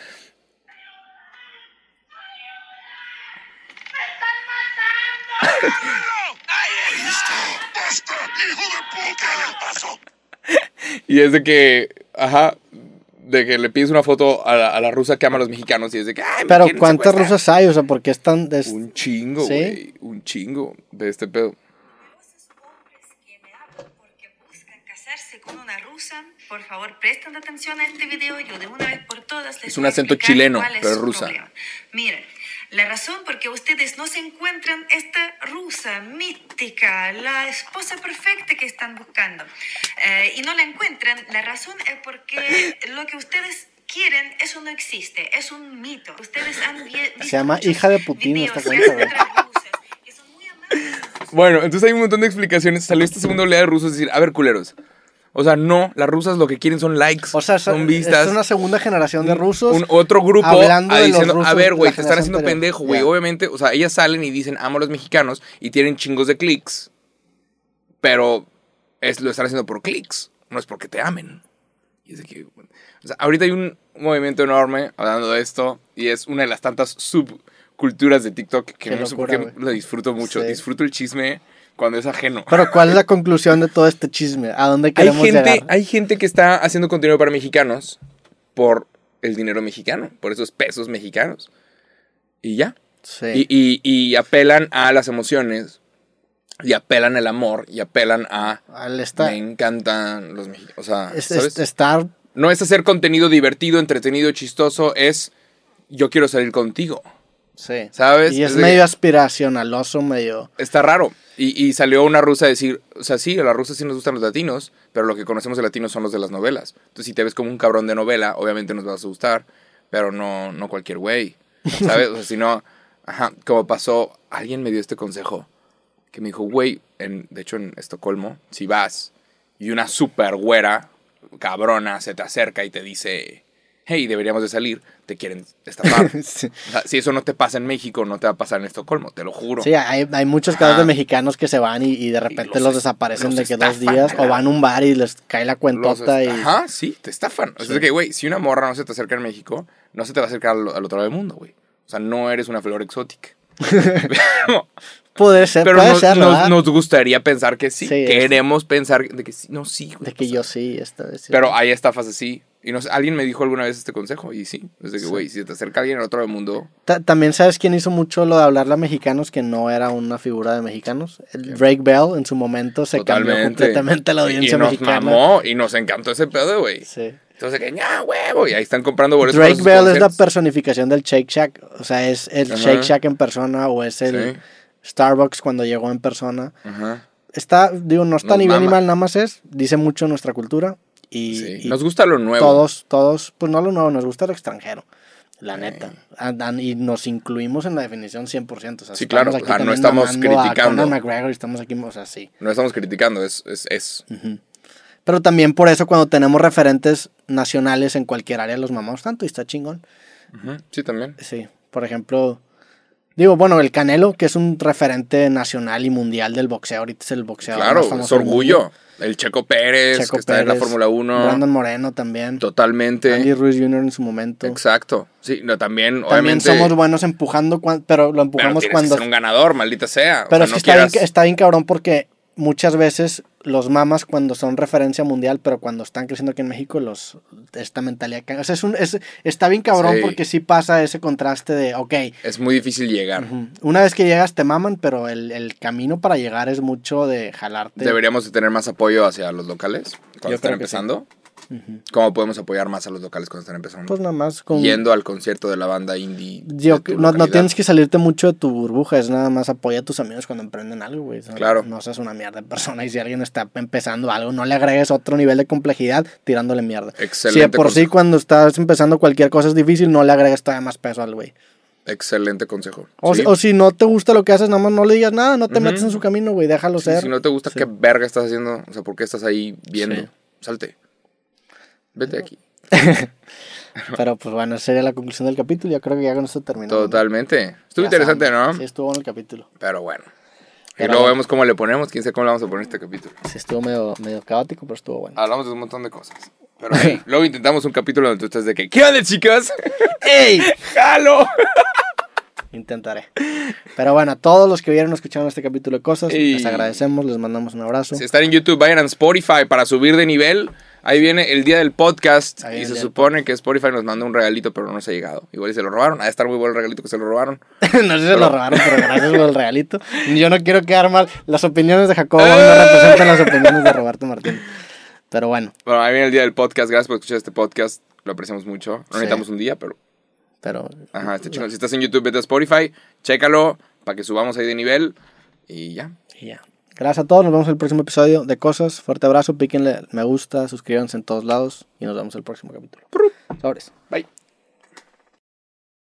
¡Basta! ¡Hijo de puta! ¿Qué le pasó? Y es de que, ajá, de que le pides una foto a la, a la rusa que ama a los mexicanos y es de que, ay, Pero ¿cuántas secuestrar". rusas hay? O sea, porque están... es- Un chingo, ¿Sí? güey. Un chingo de este pedo. Con una rusa, por favor presten atención a este video. Yo de una vez por todas les Es un acento chileno, es pero rusa. problema. Miren, la razón por que ustedes no se encuentran esta rusa mística, la esposa perfecta que están buscando, eh, y no la encuentran, la razón es porque lo que ustedes quieren, eso no existe, es un mito. Ustedes han vi- visto Se llama hija de Putin videos esta de cuenta, Bueno, entonces hay un montón de explicaciones. Salió esta segunda oleada de rusos decir, a ver, culeros. O sea, no, las rusas lo que quieren son likes, O sea, son son vistas. es una segunda generación de rusos. un otro grupo hablando ah, de los diciendo, rusos a ver, güey, te están haciendo anterior". pendejo, güey. Ya. Obviamente, o sea, ellas salen y dicen, amo a los mexicanos y tienen chingos de clics, pero es, lo están haciendo por clics, no es porque te amen. Y es de que, o sea, ahorita hay un movimiento enorme hablando de esto y es una de las tantas subculturas de TikTok que Qué no sé por qué lo disfruto mucho. Sí. Disfruto el chisme cuando es ajeno. Pero ¿cuál es la conclusión de todo este chisme? ¿A dónde Hay queremos gente, llegar? hay gente que está haciendo contenido para mexicanos por el dinero mexicano, por esos pesos mexicanos. Y ya. Sí. Y, y- y apelan a las emociones, y apelan al amor, y apelan a... Al estar, Me encantan los mexicanos. O sea, es- ¿sabes? es- estar No es hacer contenido divertido, entretenido, chistoso, es yo quiero salir contigo. Sí. ¿Sabes? Y es Es de- medio aspiracionaloso, medio. Está raro. Y, y salió una rusa a decir, o sea, sí, a las rusas sí nos gustan los latinos, pero lo que conocemos de latinos son los de las novelas. Entonces, si te ves como un cabrón de novela, obviamente nos vas a gustar, pero no, no cualquier güey. ¿Sabes? O sea, si no, ajá, como pasó, alguien me dio este consejo, que me dijo, güey, en, de hecho en Estocolmo, si vas y una super güera, cabrona, se te acerca y te dice, hey, deberíamos de salir, te quieren estafar. sí, O sea, si eso no te pasa en México, no te va a pasar en Estocolmo, te lo juro. Sí, hay, hay muchos casos Ajá. de mexicanos que se van y, y de repente los los, es- desaparecen los de que dos días o van a un bar y les cae la cuentota y... Ajá, sí, te estafan. O sea, Sí. es que, güey, si una morra no se te acerca en México, no se te va a acercar al, al otro lado del mundo, güey. O sea, no eres una flor exótica. Puede ser, pero puede nos, ser, nos- nos gustaría pensar que sí. Sí, es- Queremos pensar de que sí. No, sí, güey. De que yo sí, esta vez sí. Pero hay estafas así. Y no sé, alguien me dijo alguna vez este consejo y sí. Es de que, Sí. güey, si se te acerca alguien al otro mundo, Ta- También sabes quién hizo mucho lo de hablarle a mexicanos que no era una figura de mexicanos. El Drake Bell en su momento se cambió completamente la audiencia y nos mexicana. mamó y nos encantó ese pedo, güey. Sí. Entonces, que, ya, huevo. Y ahí están comprando boletos. Drake Bell es la personificación del Shake Shack. O sea, es el Ajá. Shake Shack en persona o es el Sí. Starbucks cuando llegó en persona. Ajá. Está, digo, no está ni bien ni mal, nada más es, dice mucho nuestra cultura. Y, Sí. y Nos gusta lo nuevo. todos, todos, pues no lo nuevo, nos gusta lo extranjero. La neta. Y nos incluimos en la definición 100%. O sea, Sí, claro, aquí o sea, no estamos a criticando. Conor McGregor y estamos aquí, o sea, sí. No estamos criticando, es, es, es. Pero también por eso cuando tenemos referentes nacionales en cualquier área los mamamos tanto y está chingón. Sí, también. Sí, por ejemplo, Digo, bueno, el Canelo, que es un referente nacional y mundial del boxeo, ahorita es el boxeador Claro, más es del mundo. El Checo Pérez, Checo que está en la Fórmula 1. Brandon Moreno también. Totalmente. Andy Ruiz Jr. en su momento. Exacto. Sí, no, también, También obviamente. somos buenos empujando, pero lo pero empujamos tienes cuando... que ser un ganador, maldita sea. O Pero sea, es no que está, bien, está bien cabrón porque muchas veces los mamas cuando son referencia mundial, pero cuando están creciendo aquí en México, los esta mentalidad... O sea, es un, es, está bien cabrón Sí. porque sí pasa ese contraste de, ok, Es muy difícil llegar. una vez que llegas te maman, pero el, el camino para llegar es mucho de jalarte. Deberíamos de tener más apoyo hacia los locales cuando Yo están sí. ¿Cómo podemos apoyar más a los locales cuando están empezando? Pues nada más con... Yendo al concierto de la banda indie. Yo, no, tienes que salirte mucho de tu burbuja, es nada más apoya a tus amigos cuando emprenden algo, güey. Claro. No seas una mierda de persona y si alguien está empezando algo, no le agregues otro nivel de complejidad tirándole mierda. Excelente Si de por sí cuando estás empezando cualquier cosa es difícil, no le agregues todavía más peso al güey. Excelente consejo. O, Sí. si, o si no te gusta lo que haces, nada más no le digas nada, no te Ujú. metas en su camino, güey, déjalo Sí, ser. si no te gusta Sí. qué verga estás haciendo, o sea, ¿por qué estás ahí viendo? Sí. Salte. Vete aquí. Pero pues bueno, sería la conclusión del capítulo, yo creo que ya con esto terminamos. ¿no? Totalmente. Estuvo Ya interesante, saben. ¿no? Sí, estuvo en el capítulo. Pero bueno. Y luego bueno. vemos cómo le ponemos. Quién sabe cómo le vamos a poner este capítulo. Sí, estuvo medio, medio caótico, pero estuvo bueno. Hablamos de un montón de cosas. Pero hey, luego intentamos un capítulo donde tú estás de que, ¿qué onda, chicas? ¡Ey! ¡Jalo! Intentaré. Pero bueno, a todos los que vieron o escucharon este capítulo de cosas, Y- les agradecemos, les mandamos un abrazo. Si están en YouTube, vayan a Spotify para subir de nivel. Ahí viene el día del podcast. Ahí y se supone que Spotify nos mandó un regalito, pero no nos ha llegado. Igual y se lo robaron. Ha de estar muy bueno el regalito que se lo robaron. no sé si se lo robaron, pero gracias por el regalito. Yo no quiero quedar mal. Las opiniones de Jacobo no representan las opiniones de Roberto Martín. Pero bueno, Bueno, ahí viene el día del podcast. Gracias por escuchar este podcast. Lo apreciamos mucho. No Sí. necesitamos un día, pero pero Ajá, está. Si estás en YouTube, vete a Spotify, chécalo para que subamos ahí de nivel y ya. y ya. Gracias a todos, nos vemos en el próximo episodio de Cosas. Fuerte abrazo, píquenle me gusta, suscríbanse en todos lados y nos vemos en el próximo capítulo. Sobres. Bye.